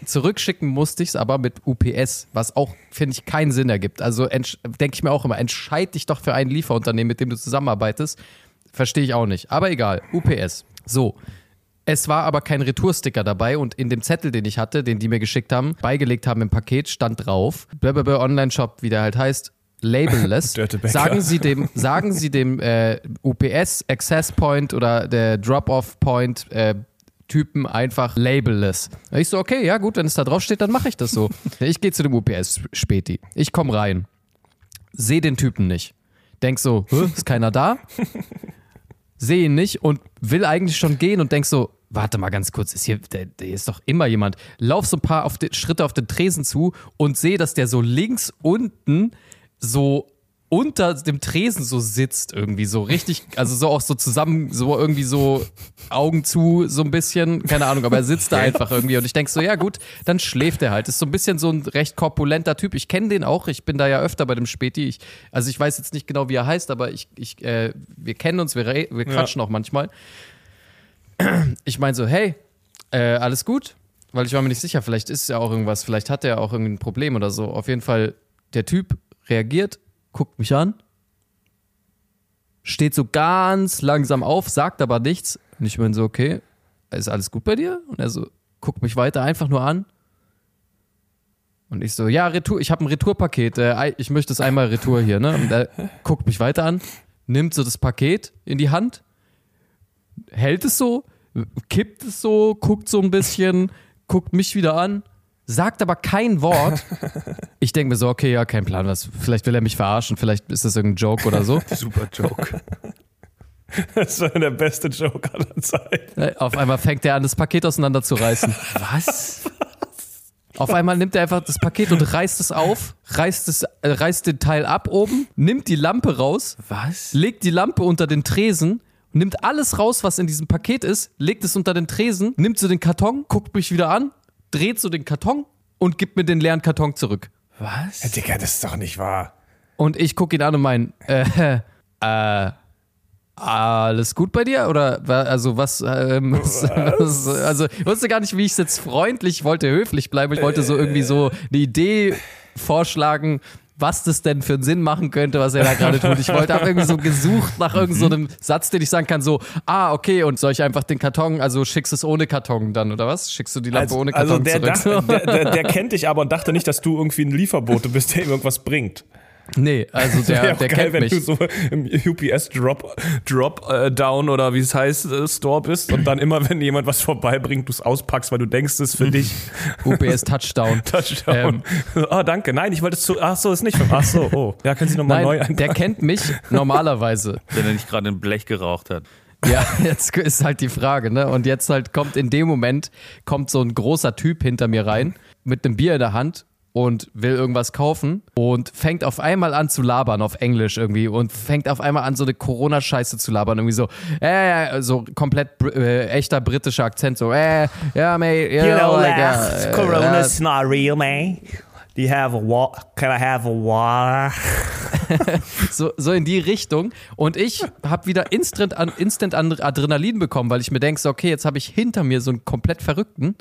Zurückschicken musste ich es aber mit UPS, was auch, finde ich, keinen Sinn ergibt. Also denke ich mir auch immer, entscheid dich doch für ein Lieferunternehmen, mit dem du zusammenarbeitest. Verstehe ich auch nicht. Aber egal, UPS. So. Es war aber kein Retoursticker dabei und in dem Zettel, den ich hatte, den die mir geschickt haben, beigelegt haben im Paket, stand drauf, blablabla Online-Shop, wie der halt heißt, labelless. Sagen Sie dem, sagen Sie dem äh, UPS Access Point oder der Drop-Off Point äh, Typen einfach labelless. Ich so, okay, ja gut, wenn es da drauf steht, dann mache ich das so. Ich gehe zu dem UPS Späti. Ich komme rein. Sehe den Typen nicht. Denk so, ist keiner da? Sehe ihn nicht und will eigentlich schon gehen und denk so, warte mal ganz kurz, ist hier, der, der ist doch immer jemand. Lauf so ein paar auf den, Schritte auf den Tresen zu und sehe, dass der so links unten so unter dem Tresen so sitzt irgendwie so richtig, also so auch so zusammen, so irgendwie so Augen zu, so ein bisschen, keine Ahnung, aber er sitzt da einfach irgendwie und ich denk so, ja gut, dann schläft er halt. Ist so ein bisschen so ein recht korpulenter Typ. Ich kenne den auch, ich bin da ja öfter bei dem Späti. Ich, also ich weiß jetzt nicht genau, wie er heißt, aber ich, ich äh, wir kennen uns, wir, wir quatschen auch manchmal. Ich meine so, hey, äh, alles gut? Weil ich war mir nicht sicher, vielleicht ist ja auch irgendwas, vielleicht hat er auch irgendein Problem oder so. Auf jeden Fall, der Typ reagiert, guckt mich an, steht so ganz langsam auf, sagt aber nichts. Und ich bin so, okay, ist alles gut bei dir? Und er so, guckt mich weiter einfach nur an. Und ich so, ja, Retour, ich habe ein Retourpaket, äh, ich möchte es einmal Retour hier, ne? Und er guckt mich weiter an, nimmt so das Paket in die Hand, hält es so, kippt es so, guckt so ein bisschen, guckt mich wieder an, sagt aber kein Wort. Ich denke mir so, okay, ja, kein Plan, was, vielleicht will er mich verarschen, vielleicht ist das irgendein Joke oder so. Super Joke. Das war der beste Joke aller Zeiten. Äh, Auf einmal fängt er an, das Paket auseinanderzureißen. Was? Auf einmal nimmt er einfach das Paket und reißt es auf, reißt, es, äh, reißt den Teil ab oben, nimmt die Lampe raus, Was? legt die Lampe unter den Tresen, nimmt alles raus, was in diesem Paket ist, legt es unter den Tresen, nimmt so den Karton, guckt mich wieder an, dreht so den Karton und gibt mir den leeren Karton zurück. Was? Digga, das ist doch nicht wahr. Und ich gucke ihn an und mein, äh, äh, alles gut bei dir? Oder also was, ähm, was? was also ich wusste gar nicht, wie ich es jetzt freundlich wollte, höflich bleiben. Ich wollte so irgendwie so eine Idee vorschlagen, was das denn für einen Sinn machen könnte, was er da gerade tut. Ich wollte habe irgendwie so gesucht nach irgendeinem so einem Satz, den ich sagen kann, so, ah, okay, und soll ich einfach den Karton, also schickst es ohne Karton dann, oder was? Schickst du die Lampe Also, ohne also Karton der, zurück? dachte, der, der, der kennt dich aber und dachte nicht, dass du irgendwie ein Lieferbote bist, der ihm irgendwas bringt. Nee, also der, Wäre auch der geil, kennt wenn mich. du so im UPS Drop, Drop äh, Down oder wie es heißt, äh, Store bist und dann immer, wenn jemand was vorbeibringt, du es auspackst, weil du denkst, es ist für dich. UPS Touchdown. Touchdown. Ah, danke. Nein, ich wollte es zu. Ach so, ist nicht. Ach so, oh. Ja, können Sie nochmal neu Nein, der eintragen. kennt mich normalerweise. Wenn er nicht gerade ein Blech geraucht hat. Ja, jetzt ist halt die Frage, ne? Und jetzt halt kommt in dem Moment, kommt so ein großer Typ hinter mir rein mit einem Bier in der Hand und will irgendwas kaufen und fängt auf einmal an zu labern auf Englisch irgendwie und fängt auf einmal an so eine Corona-Scheiße zu labern irgendwie so, äh, so komplett äh, echter britischer Akzent so, äh, ja, mate, you, You know, like, uh, Corona's not real, man. Do you have a wa- Can I have a water? so, so in die Richtung. Und ich habe wieder instant, an, instant an Adrenalin bekommen, weil ich mir denke, so, okay, jetzt habe ich hinter mir so einen komplett Verrückten,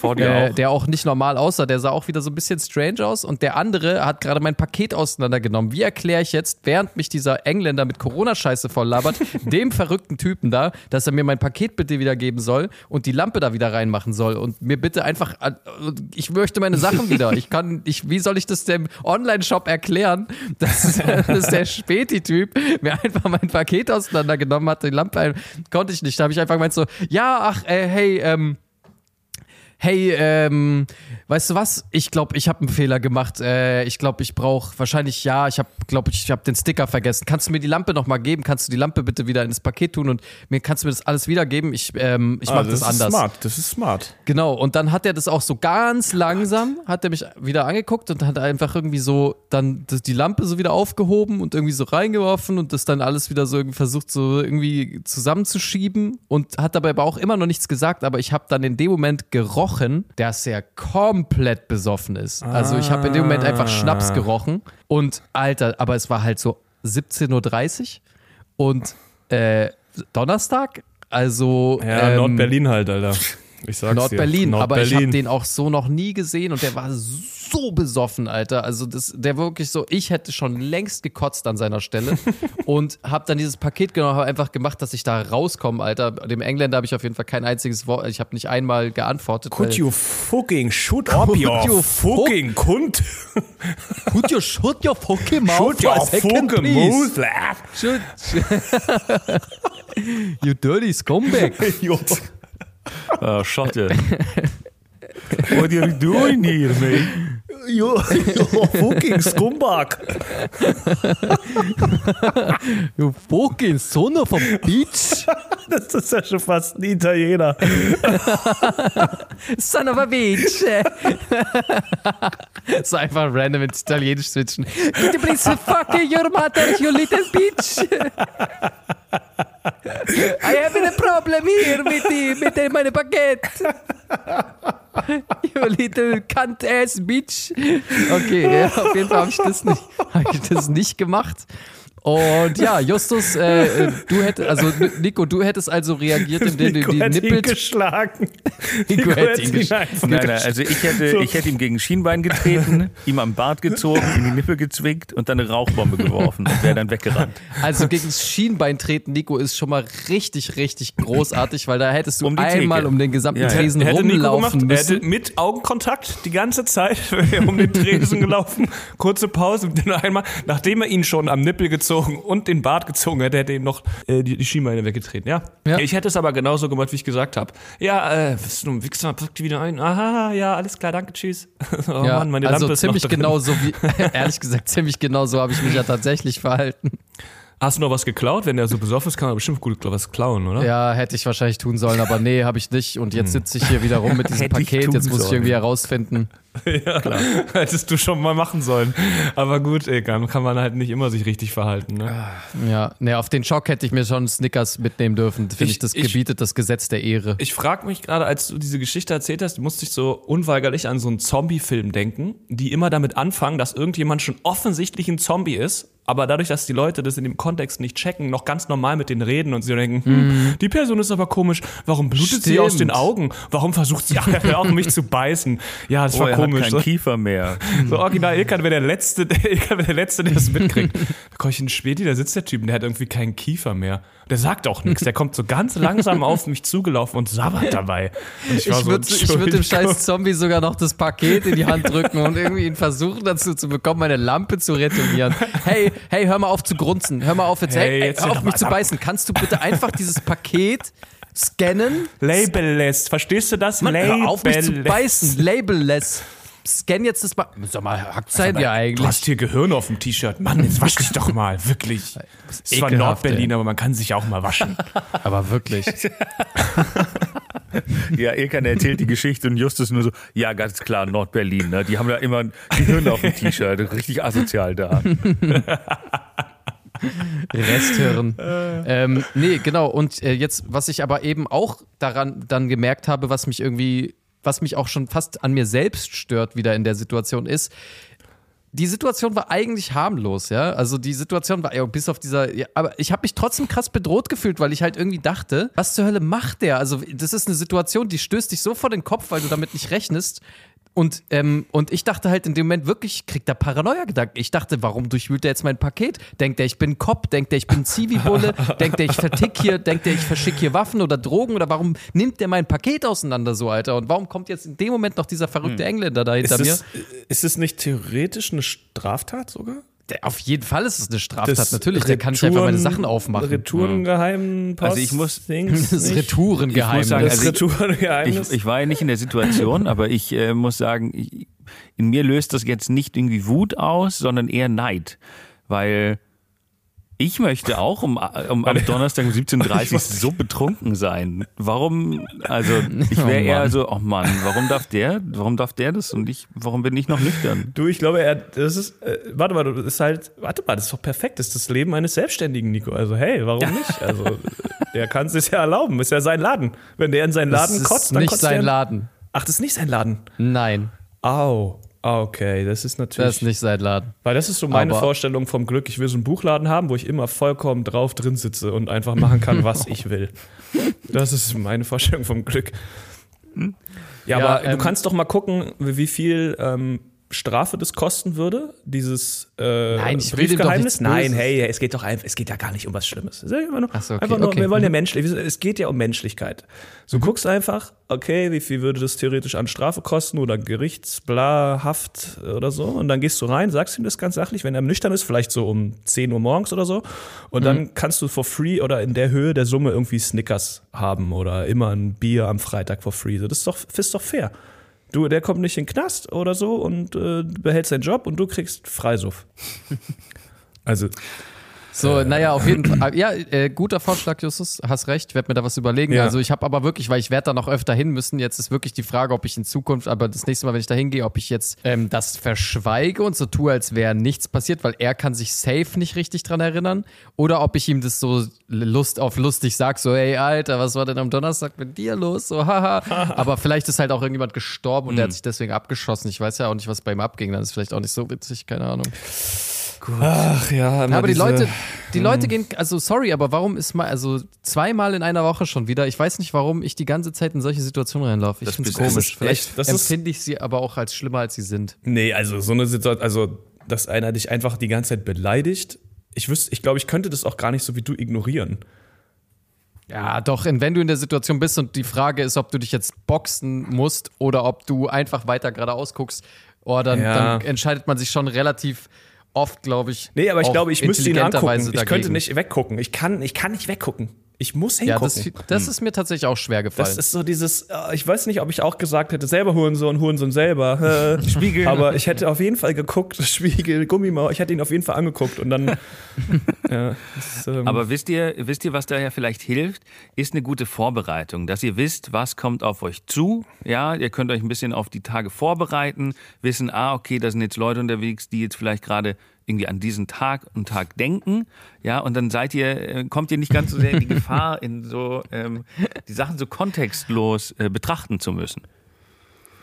Vor dir äh, auch. der auch nicht normal aussah. Der sah auch wieder so ein bisschen strange aus. Und der andere hat gerade mein Paket auseinandergenommen. Wie erkläre ich jetzt, während mich dieser Engländer mit Corona-Scheiße voll labert, dem verrückten Typen da, dass er mir mein Paket bitte wieder geben soll und die Lampe da wieder reinmachen soll und mir bitte einfach, ich möchte meine Sachen wieder. Ich kann, ich, wie soll ich das dem Online-Shop erklären, dass, dass der Späti-Typ mir einfach mein Paket auseinandergenommen hat, die Lampe, konnte ich nicht. Da habe ich einfach gemeint so, ja, ach, äh, hey, ähm, hey, ähm, weißt du was? Ich glaube, ich habe einen Fehler gemacht. Äh, ich glaube, ich brauche wahrscheinlich ja. Ich habe, glaube ich, ich habe den Sticker vergessen. Kannst du mir die Lampe noch mal geben? Kannst du die Lampe bitte wieder ins Paket tun und mir kannst du mir das alles wiedergeben? Ich, ähm, ich Ah, mach das, ist anders. smart. Das ist smart. Genau. Und dann hat er das auch so ganz langsam, hat er mich wieder angeguckt und hat einfach irgendwie so dann das, die Lampe so wieder aufgehoben und irgendwie so reingeworfen und das dann alles wieder so irgendwie versucht so irgendwie zusammenzuschieben und hat dabei aber auch immer noch nichts gesagt. Aber ich habe dann in dem Moment gerochen, dass er komplett besoffen ist. Also ich habe in dem Moment einfach Schnaps gerochen und Alter, aber es war halt so 17.30 Uhr und äh, Donnerstag. Also Ja, ähm, Nord-Berlin halt, Alter. Ich sag's Nord-Berlin, dir. aber ich habe Nord-Berlin. den auch so noch nie gesehen und der war so besoffen, Alter. Also das, der wirklich so, ich hätte schon längst gekotzt an seiner Stelle und habe dann dieses Paket genommen, habe einfach gemacht, dass ich da rauskomme, Alter. Dem Engländer habe ich auf jeden Fall kein einziges Wort, ich habe nicht einmal geantwortet. Could weil- you fucking shoot up Could your you fucking Kund? Could you shut your fucking mouth Shoot your for a second, fucking please? mouth. Shoot. you dirty scumbag. Oh, Schotte. What are you doing here, mate? You, you fucking scumbag. You fucking son of a bitch. Das ist ja schon fast ein Italiener. Son of a bitch. so einfach random ins Italienisch switchen. Could you please fuck your mother, you little bitch? I have a problem here mit, die, mit dem meine Baguette. You little cunt ass bitch. Okay, ja, auf jeden Fall habe ich, das ich das nicht gemacht. Und ja, Justus, äh, äh, du hättest, also Nico, du hättest also reagiert, indem du Nico die Nippel geschlagen. Nico hätte ihn gesch- einfach Nein, nein, also ich hätte, So. ich hätte ihm gegen das Schienbein getreten, ihm am Bart gezogen, in die Nippel gezwickt und dann eine Rauchbombe geworfen und wäre dann weggerannt. Also gegen das Schienbein treten, Nico, ist schon mal richtig, richtig großartig, weil da hättest du Um einmal Theke. um den gesamten Ja, Tresen hätte Nico rumlaufen gemacht, er müssen. hätte mit Augenkontakt die ganze Zeit er um den Tresen gelaufen, kurze Pause und dann einmal, nachdem er ihn schon am Nippel gezogen gezogen und den Bart gezogen hätte, hätte ihm noch äh, die, die Schienbeine weggetreten. Ja. Ja. Ich hätte es aber genauso gemacht, wie ich gesagt habe. Ja, äh, bist du ein Wichser, pack die wieder ein. Aha, ja, alles klar, danke, tschüss. oh ja, Mann, meine also Lampe ist ziemlich genau so wie, ehrlich gesagt, ziemlich genau so habe ich mich ja tatsächlich verhalten. Hast du noch was geklaut? Wenn der so besoffen ist, kann er bestimmt gut was klauen, oder? Ja, hätte ich wahrscheinlich tun sollen, aber nee, habe ich nicht. Und jetzt sitze ich hier wieder rum mit diesem Paket. Jetzt muss ich irgendwie herausfinden. Ja, klar. Hättest du schon mal machen sollen. Aber gut, ey, kann, kann man halt nicht immer sich richtig verhalten. Ne? Ja, nee, auf den Schock hätte ich mir schon Snickers mitnehmen dürfen. Finde ich, Ich- das ich- gebietet das Gesetz der Ehre. Ich frage mich gerade, als du diese Geschichte erzählt hast, musste ich so unweigerlich an so einen Zombie-Film denken, die immer damit anfangen, dass irgendjemand schon offensichtlich ein Zombie ist, aber dadurch, dass die Leute das in dem Kontext nicht checken, noch ganz normal mit denen reden und sie denken, hm, die Person ist aber komisch, warum blutet sie aus den Stimmt. Augen? Warum versucht sie auf mich zu beißen? Ja, das Oh, war er hat komisch. keinen So, Kiefer mehr. so original, Ilkan wäre der Letzte, Ilkan wäre der Letzte, der das mitkriegt. Da komme ich in den Späti, da sitzt der Typ und der hat irgendwie keinen Kiefer mehr. Der sagt auch nichts. Der kommt so ganz langsam auf mich zugelaufen und sabbert dabei. Und Ich so, würde ich würd dem scheiß Zombie sogar noch das Paket in die Hand drücken und irgendwie ihn versuchen dazu zu bekommen, meine Lampe zu retournieren. Hey, hey, hör mal auf zu grunzen. Hör mal auf jetzt. Hey, Hey, ey, jetzt hör hör auf mich zu beißen. Kannst du bitte einfach dieses Paket scannen? Labelless. Verstehst du das? Mann, hör auf mich zu Labelless. beißen. Labelless. Scan jetzt das mal. Sag mal, hackt sein ja Du eigentlich. hast hier Gehirn auf dem T-Shirt. Mann, jetzt wasch dich doch mal. Wirklich. Es ist zwar ekelhaft, Nordberlin, ey. aber man kann sich auch mal waschen. Aber wirklich. Ja, Ilkan erzählt die Geschichte und Justus nur so, ja, ganz klar, Nordberlin, ne? Die haben ja immer ein Gehirn auf dem T-Shirt, richtig asozial da. Resthirn. ähm, nee, genau. Und äh, jetzt, was ich aber eben auch daran dann gemerkt habe, was mich irgendwie, was mich auch schon fast an mir selbst stört, wieder in der Situation ist, die Situation war eigentlich harmlos, ja. Also die Situation war ja bis auf dieser, ja, aber ich habe mich trotzdem krass bedroht gefühlt, weil ich halt irgendwie dachte, was zur Hölle macht der? Also das ist eine Situation, die stößt dich so vor den Kopf, weil du damit nicht rechnest. Und, ähm, und ich dachte halt in dem Moment wirklich, kriegt er Paranoia-Gedanken. Ich dachte, warum durchwühlt er jetzt mein Paket? Denkt er, ich bin Cop? Denkt er, ich bin Zivi-Bulle? Denkt er, ich vertick hier? Denkt er, ich verschicke hier Waffen oder Drogen? Oder warum nimmt der mein Paket auseinander so, Alter? Und warum kommt jetzt in dem Moment noch dieser verrückte Engländer da hinter Ist mir? es, ist es nicht theoretisch eine Straftat sogar? Auf jeden Fall ist es eine Straftat. Natürlich, der kann nicht einfach meine Sachen aufmachen. Retourengeheimnis. Also ich muss- Das nicht? Retourengeheimnis. Ich muss sagen, Das also ich-. Ich, ich war ja nicht in der Situation, aber ich äh, muss sagen, ich, in mir löst das jetzt nicht irgendwie Wut aus, sondern eher Neid. Weil ich möchte auch um, um am Donnerstag um 17.30 Uhr so betrunken sein. Warum, also ich Oh wäre eher Mann. so, oh Mann, warum darf der, warum darf der das und ich, warum bin ich noch nüchtern? Du, ich glaube, er, das ist, äh, warte mal, das ist halt, warte mal, das ist doch perfekt, das ist das Leben eines Selbstständigen, Nico. Also, hey, warum nicht? Also, der kann es sich ja erlauben, ist ja sein Laden. Wenn der in seinen das Laden ist kotzt, dann nicht kotzt sein. Laden. Ach, das ist nicht sein Laden. Nein, Au. Ah, okay, das ist natürlich. das ist nicht sein Laden. Weil das ist so meine Aber- Vorstellung vom Glück. Ich will so einen Buchladen haben, wo ich immer vollkommen drauf drin sitze und einfach machen kann, was ich will. Das ist meine Vorstellung vom Glück. Ja, Ja, aber ähm, du kannst doch mal gucken, wie wie viel ähm, Strafe das kosten würde, dieses äh, Nein, ich will dem doch Briefgeheimnis. Nein, hey, es geht doch einfach, es geht ja gar nicht um was Schlimmes. Nur, Ach so, okay, einfach nur okay. wir wollen ja Mhm. menschlich, es geht ja um Menschlichkeit. So guckst einfach, okay, wie viel würde das theoretisch an Strafe kosten oder Gerichtsbla, Haft oder so und dann gehst du rein, sagst ihm das ganz sachlich, wenn er nüchtern ist, vielleicht so um 10 Uhr morgens oder so und Mhm. dann kannst du for free oder in der Höhe der Summe irgendwie Snickers haben oder immer ein Bier am Freitag for free. So, Das ist doch, ist doch fair. Du, der kommt nicht in den Knast oder so und äh, behält seinen Job und du kriegst Freisuff. also, So, naja, auf jeden Fall. Ja, äh, guter Vorschlag, Justus. Hast recht, werd mir da was überlegen. Ja. Also ich habe aber wirklich, weil ich werde da noch öfter hin müssen. Jetzt ist wirklich die Frage, ob ich in Zukunft, aber das nächste Mal, wenn ich da hingehe, ob ich jetzt ähm, das verschweige und so tue, als wäre nichts passiert, weil er kann sich safe nicht richtig dran erinnern. Oder ob ich ihm das so Lust auf lustig sag, so, ey, Alter, was war denn am Donnerstag mit dir los? So, haha. aber vielleicht ist halt auch irgendjemand gestorben und der hat sich deswegen abgeschossen. Ich weiß ja auch nicht, was bei ihm abging. Dann ist vielleicht auch nicht so witzig, keine Ahnung. Ach ja, aber die Leute, die Leute gehen, also sorry, aber warum ist mal, also zweimal in einer Woche schon wieder? Ich weiß nicht, warum ich die ganze Zeit in solche Situationen reinlaufe. Ich Das finde es komisch. Vielleicht echt- empfinde ich sie aber auch als schlimmer, als sie sind. Nee, also so eine Situation, also dass einer dich einfach die ganze Zeit beleidigt. Ich wüsste, ich glaube, ich könnte das auch gar nicht so wie du ignorieren. Ja, doch, wenn du in der Situation bist und die Frage ist, ob du dich jetzt boxen musst oder ob du einfach weiter geradeaus guckst, oh, dann, Ja. dann entscheidet man sich schon relativ oft, glaube ich. Nee, aber ich glaube, ich müsste ihn angucken. Ich könnte nicht weggucken. Ich kann, ich kann nicht weggucken. Ich muss Ja, hingucken. das, das ist mir tatsächlich auch schwer gefallen. Das ist so dieses, äh, ich weiß nicht, ob ich auch gesagt hätte, selber Hurensohn, Hurensohn selber. äh, Spiegel. Aber ich hätte auf jeden Fall geguckt, Spiegel, Gummimauer, ich hätte ihn auf jeden Fall angeguckt und dann. ja, das, ähm, Aber wisst ihr, wisst ihr, was daher vielleicht hilft? Ist eine gute Vorbereitung, dass ihr wisst, was kommt auf euch zu. Ja, ihr könnt euch ein bisschen auf die Tage vorbereiten, wissen, ah, okay, da sind jetzt Leute unterwegs, die jetzt vielleicht gerade irgendwie an diesen Tag und Tag denken. Ja, und dann seid ihr, äh, kommt ihr nicht ganz so sehr in die Gefahr, in so ähm, die Sachen so kontextlos äh, betrachten zu müssen.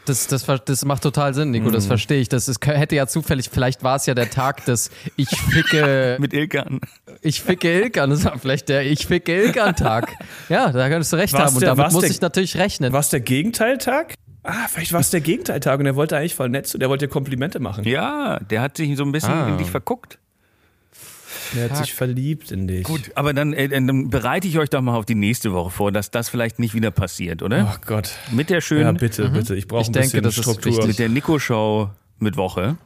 Das, das, das macht total Sinn, Nico, Mhm. das verstehe ich. Das ist, hätte ja zufällig, vielleicht war es ja der Tag des Ich ficke, Mit Ilkan. ich ficke Ilkan. Das war vielleicht der Ich ficke Ilkan-Tag. Ja, da könntest du recht War's haben. Und der- damit muss der- ich natürlich rechnen. war es der Gegenteiltag? Ah, vielleicht war es der Gegenteiltag und er wollte eigentlich voll nett, der wollte dir Komplimente machen. Ja, der hat sich so ein bisschen Ah. in dich verguckt. Er hat sich verliebt in dich. Gut, aber dann, äh, dann bereite ich euch doch mal auf die nächste Woche vor, dass das vielleicht nicht wieder passiert, oder? Oh Gott. Mit der Ja, schönen, bitte, bitte. Ich brauche Ich ein denke, bisschen das ist Struktur. wichtig. mit der Nico-Show mit Woche.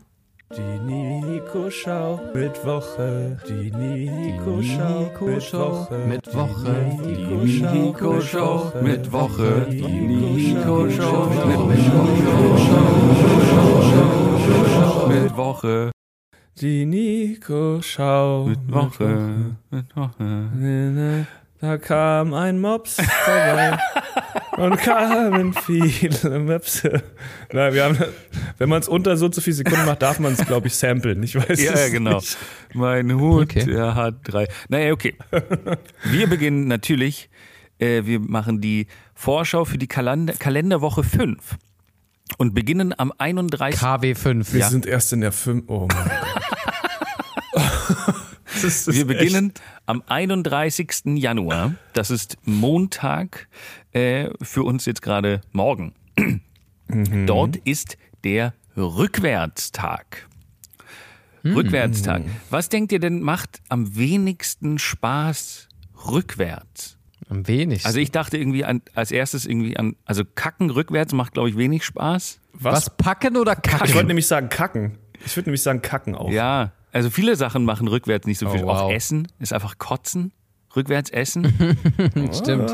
Die Nico-Schau mit Woche. Die Nico-Schau mit Woche. mit Woche. Die Nico-Schau mit Woche. Die Nico-Schau Mit Woche. Die Nico-Schau Mit Woche. Mit Woche. Da kam ein Mops vorbei und kamen viele Möpse. Nein, wir haben, wenn man es unter so zu viel Sekunden macht, darf man es, glaube ich, samplen. Ich weiß Ja, es ja, genau. nicht. Mein Hut, Okay. der hat drei. Naja, okay. Wir beginnen natürlich, äh, wir machen die Vorschau für die Kalender Kalenderwoche 5 und beginnen am 31. KW5. Wir Ja. sind erst in der 5. Oh mein Gott. Das ist- das Wir beginnen am 31. Januar. Das ist Montag äh, für uns jetzt gerade morgen. Dort ist der Rückwärtstag. Rückwärtstag. Was denkt ihr denn macht am wenigsten Spaß rückwärts? Am wenigsten. Also ich dachte irgendwie an, als erstes irgendwie an, also kacken rückwärts macht glaube ich wenig Spaß. echt- Was? Was packen oder Ich kacken? wollte nämlich sagen kacken. Ich würde nämlich sagen kacken auch. Ja, also viele Sachen machen rückwärts nicht so viel. Oh, wow. Auch Essen ist einfach Kotzen. Rückwärts essen. Stimmt.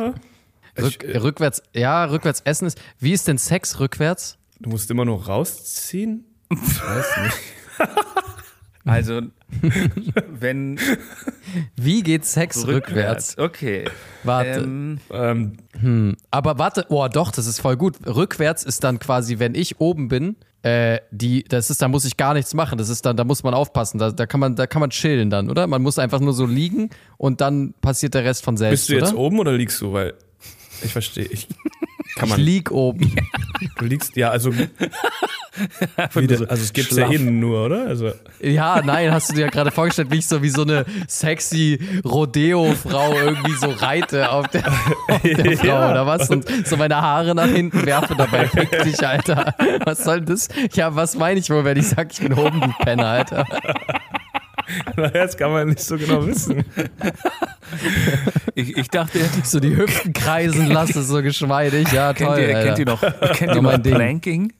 Rück, rückwärts, ja, rückwärts essen ist. Wie ist denn Sex rückwärts? Du musst immer nur rausziehen? Ich weiß nicht. Also, wenn Wie geht Sex rückwärts? Okay. Warte. Ähm, Ähm, Aber warte, oh doch, das ist voll gut. Rückwärts ist dann quasi, wenn ich oben bin, äh, die, das ist, da muss ich gar nichts machen. Das ist dann, da muss man aufpassen. Da, da kann man, da kann man chillen dann, oder? Man muss einfach nur so liegen und dann passiert der Rest von selbst, bist du jetzt oder? oben oder liegst du? Weil ich verstehe. Ich, kann Ich man, lieg oben. du liegst, ja, also, wieder, also es gibt ja innen nur, oder? Also, Ja, nein, hast du dir ja gerade vorgestellt, wie ich so wie so eine sexy Rodeo-Frau irgendwie so reite auf der, auf der Frau Ja. oder was? Und so meine Haare nach hinten werfe dabei. Fick dich, Alter. Was soll das? Ja, was meine ich wohl, wenn ich sag, ich bin oben, du Penner, Alter? das kann man nicht so genau wissen. ich, ich dachte, So die Hüften kreisen lasse, so geschmeidig. Ja, kennt toll. ihr, kennt ihr noch, kennt ihr Noch noch mein Ding. Planking?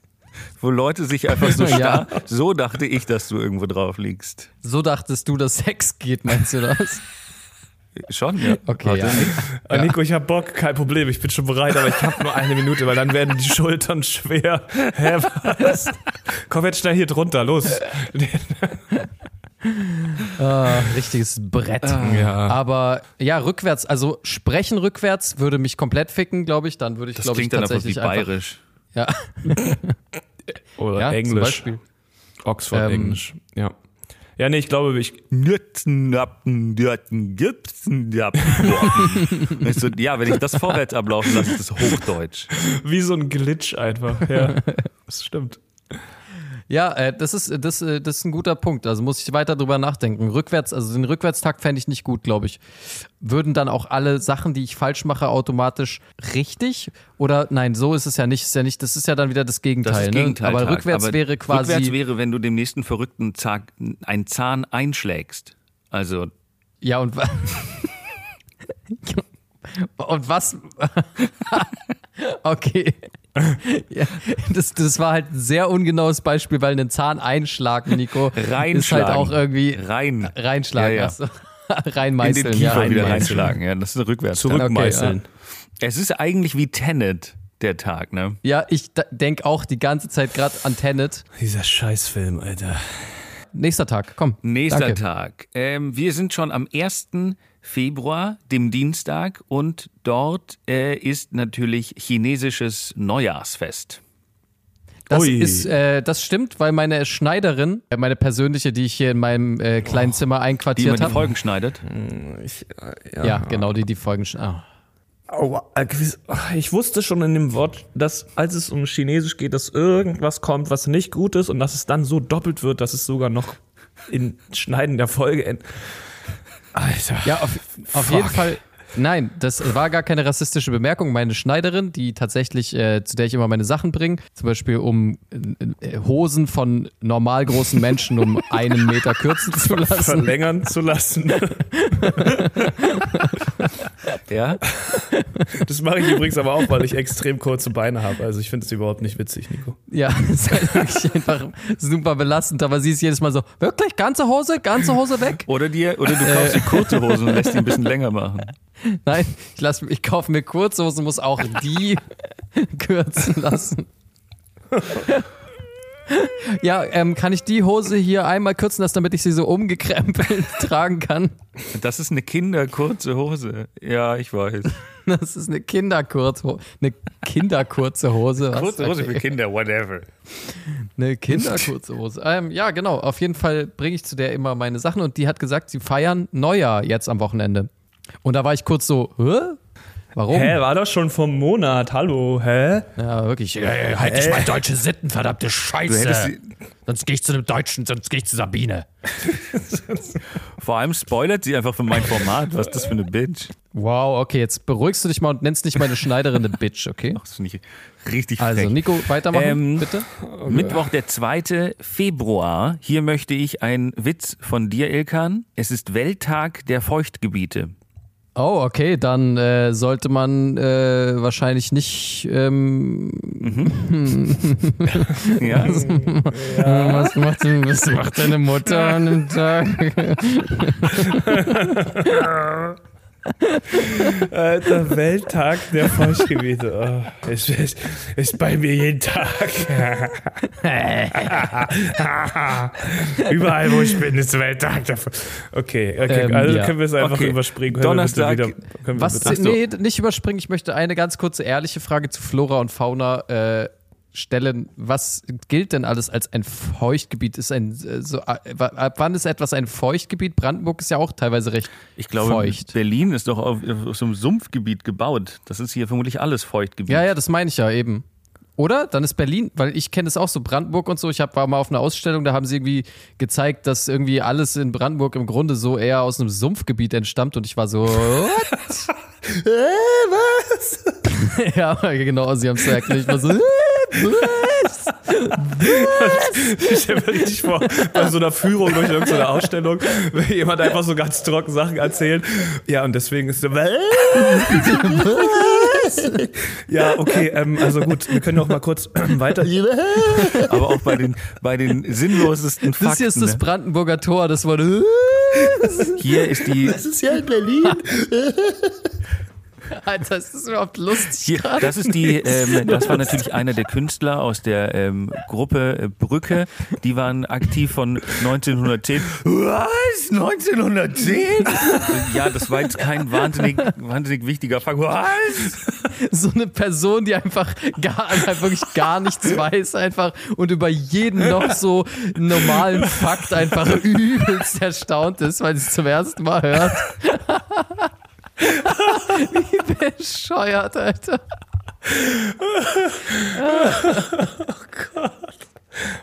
Wo Leute sich einfach so Ja. starr, so dachte ich, dass du irgendwo drauf liegst. So dachtest du, dass Sex geht, meinst du das? Schon, ja. Okay, Warte. ja. Ah, Nico, ich hab Bock, kein Problem, ich bin schon bereit, aber ich habe nur eine Minute, weil dann werden die Schultern schwer. Hä, was? Komm jetzt schnell hier drunter, los. Ah, richtiges Brett. Ja. Aber ja, rückwärts, also sprechen rückwärts würde mich komplett ficken, glaube ich. Dann würde ich, Das glaube ich, klingt dann einfach wie tatsächlich einfach. bayerisch. Ja, Oder ja Englisch. Beispiel. Oxford Ähm, Englisch. Ja. Ja, nee, ich glaube, ich. Ja, wenn ich das vorwärts ablaufen lasse, ist das Hochdeutsch. Wie so ein Glitch einfach. Ja. Das stimmt. Ja, äh, das ist das, äh, das ist ein guter Punkt. Also muss ich weiter drüber nachdenken. Rückwärts, also den Rückwärtstakt fände ich nicht gut, glaube ich. Würden dann auch alle Sachen, die ich falsch mache, automatisch richtig? Oder nein, so ist es ja nicht. Ist ja nicht. Das ist ja dann wieder das Gegenteil. Das ist ne? Gegenteil. Aber Tag. rückwärts Aber wäre quasi. Rückwärts wäre, wenn du dem nächsten verrückten Zahn, einen Zahn einschlägst. Also, Ja, und, wa- und was? okay. Ja, das, das war halt ein sehr ungenaues Beispiel, weil einen Zahn einschlagen, Nico, ist halt Reinschlagen. auch irgendwie Rein. reinschlagen. Ja, ja. achso. In den Reinmeißeln, ja. Kiefer wieder reinmeißeln. reinschlagen. Ja, das ist rückwärts. Zurückmeißeln. Es ist eigentlich wie Tenet, der Tag, ne? Ja, ich denke auch die ganze Zeit gerade an Tenet. Dieser Scheißfilm, Alter. Nächster Tag, komm. Nächster danke. Tag. Ähm, wir sind schon am 1. Februar, dem Dienstag, und dort äh, ist natürlich chinesisches Neujahrsfest. Das Ui. ist, äh, das stimmt, weil meine Schneiderin, äh, meine persönliche, die ich hier in meinem äh, kleinen Zimmer Die man einquartiert die habe. Folgen schneidet. Ich, Ja, genau, die die Folgen. sch- Ah. Aua, äh, ich wusste schon in dem Wort, dass als es um Chinesisch geht, dass irgendwas kommt, was nicht gut ist und dass es dann so doppelt wird, dass es sogar noch in Schneiden der Folge end. Alter. Ja, auf, auf jeden Fall. Nein, das war gar keine rassistische Bemerkung. Meine Schneiderin, die tatsächlich, äh, zu der ich immer meine Sachen bringe, zum Beispiel um äh, Hosen von normal großen Menschen um einen Meter kürzen zu lassen. verlängern zu lassen. Ja? Das mache ich übrigens aber auch, weil ich extrem kurze Beine habe. Also ich finde es überhaupt nicht witzig, Nico. Ja, ist halt wirklich einfach super belastend. Aber sie ist jedes Mal so, wirklich, ganze Hose, ganze Hose weg? Oder, dir, oder du kaufst dir kurze Hosen und lässt die ein bisschen länger machen. Nein, ich, lass, ich kaufe mir Kurzhosen, muss auch die kürzen lassen. Ja, ähm, kann ich die Hose hier einmal kürzen lassen, damit ich sie so umgekrempelt tragen kann? Das ist eine kinderkurze Hose. Ja, ich weiß. Das ist eine Kinderkurzhose. Eine Kinderkurze Hose. Was? Kurze Hose für. Kinder, whatever. Eine Kinderkurze Hose. Ähm, ja, genau. Auf jeden Fall bringe ich zu der immer meine Sachen und die hat gesagt, sie feiern Neujahr jetzt am Wochenende. Und da war ich kurz so, hä? Warum? Hä, war doch schon vom Monat. Hallo, hä? Ja, wirklich. Äh, halt dich mal deutsche Sitten, verdammte Scheiße. Sonst gehe ich zu einem Deutschen, sonst gehe ich zu Sabine. Vor allem spoilert sie einfach für mein Format. Was ist das für eine Bitch? Wow, okay, jetzt beruhigst du dich mal und nennst nicht meine Schneiderin eine Bitch, okay? Das finde ich richtig Also, frech. Nico, weitermachen, Ähm, bitte. Mittwoch, der 2. Februar. Hier möchte ich einen Witz von dir, Ilkan. Es ist Welttag der Feuchtgebiete. Oh, okay, dann äh, sollte man äh, wahrscheinlich nicht. Ähm, Ja? was, macht, was macht deine Mutter an dem Tag? Alter, Welttag der Feuchtgebiete. Oh, ist, ist, ist bei mir jeden Tag. Überall, wo ich bin, ist Welttag der. Okay, okay, Ähm, also ja. können wir es einfach Okay. überspringen. Donnerstag. Wieder, Was, bitte, nee, nicht überspringen. Ich möchte eine ganz kurze ehrliche Frage zu Flora und Fauna äh, stellen. Was gilt denn alles als ein Feuchtgebiet? Ist ein äh, so äh, ab wann ist etwas ein Feuchtgebiet? Brandenburg ist ja auch teilweise recht Ich glaube, feucht. Berlin ist doch auf, auf so einem Sumpfgebiet gebaut. Das ist hier vermutlich alles Feuchtgebiet. Ja, ja, das meine ich ja eben. Oder? Dann ist Berlin, weil ich kenne es auch so, Brandenburg und so. Ich hab, war mal auf einer Ausstellung, da haben sie irgendwie gezeigt, dass irgendwie alles in Brandenburg im Grunde so eher aus einem Sumpfgebiet entstammt und ich war so, what? was? ja, genau, sie haben es so erklärt. Ich war so, was? Ich stelle mir richtig vor, bei so einer Führung durch irgendeine Ausstellung, wenn jemand einfach so ganz trocken Sachen erzählt. Ja, und deswegen ist so, Ja, okay, ähm, also gut, wir können noch mal kurz weiter. Aber auch bei den, bei den sinnlosesten Fakten. Das hier ist das ne? Brandenburger Tor, das wurde. Hier ist die, ist ja in Berlin. Alter, ist das überhaupt lustig Hier, gerade? das ist die, ähm, das war natürlich einer der Künstler aus der ähm, Gruppe äh, Brücke. Die waren aktiv von 1910. Was? 1910? ja, das war jetzt kein wahnsinnig, wahnsinnig wichtiger Fakt. Was? so eine Person, die einfach gar, einfach wirklich gar nichts weiß einfach und über jeden noch so normalen Fakt einfach übelst erstaunt ist, weil sie es zum ersten Mal hört. Wie bescheuert, Alter.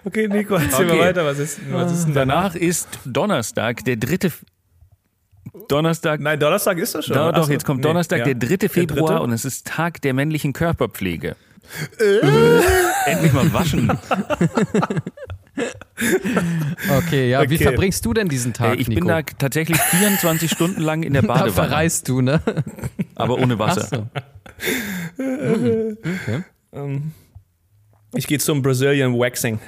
Okay, Nico, erzähl Okay. mal weiter. Was ist, was ist denn danach? Danach ist Donnerstag, der dritte. Donnerstag. Nein, Donnerstag ist das schon. Da, doch, so, jetzt kommt nee, Donnerstag, ja. der 3. Februar dritte? und es ist Tag der männlichen Körperpflege. Äh? Endlich mal waschen. Okay, ja, wie Okay. verbringst du denn diesen Tag, Äh, ich Nico? bin da tatsächlich 24 Stunden lang in der da Badewanne, verreist du, ne? aber ohne Wasser. so. Ähm, Ich gehe zum Brazilian Waxing.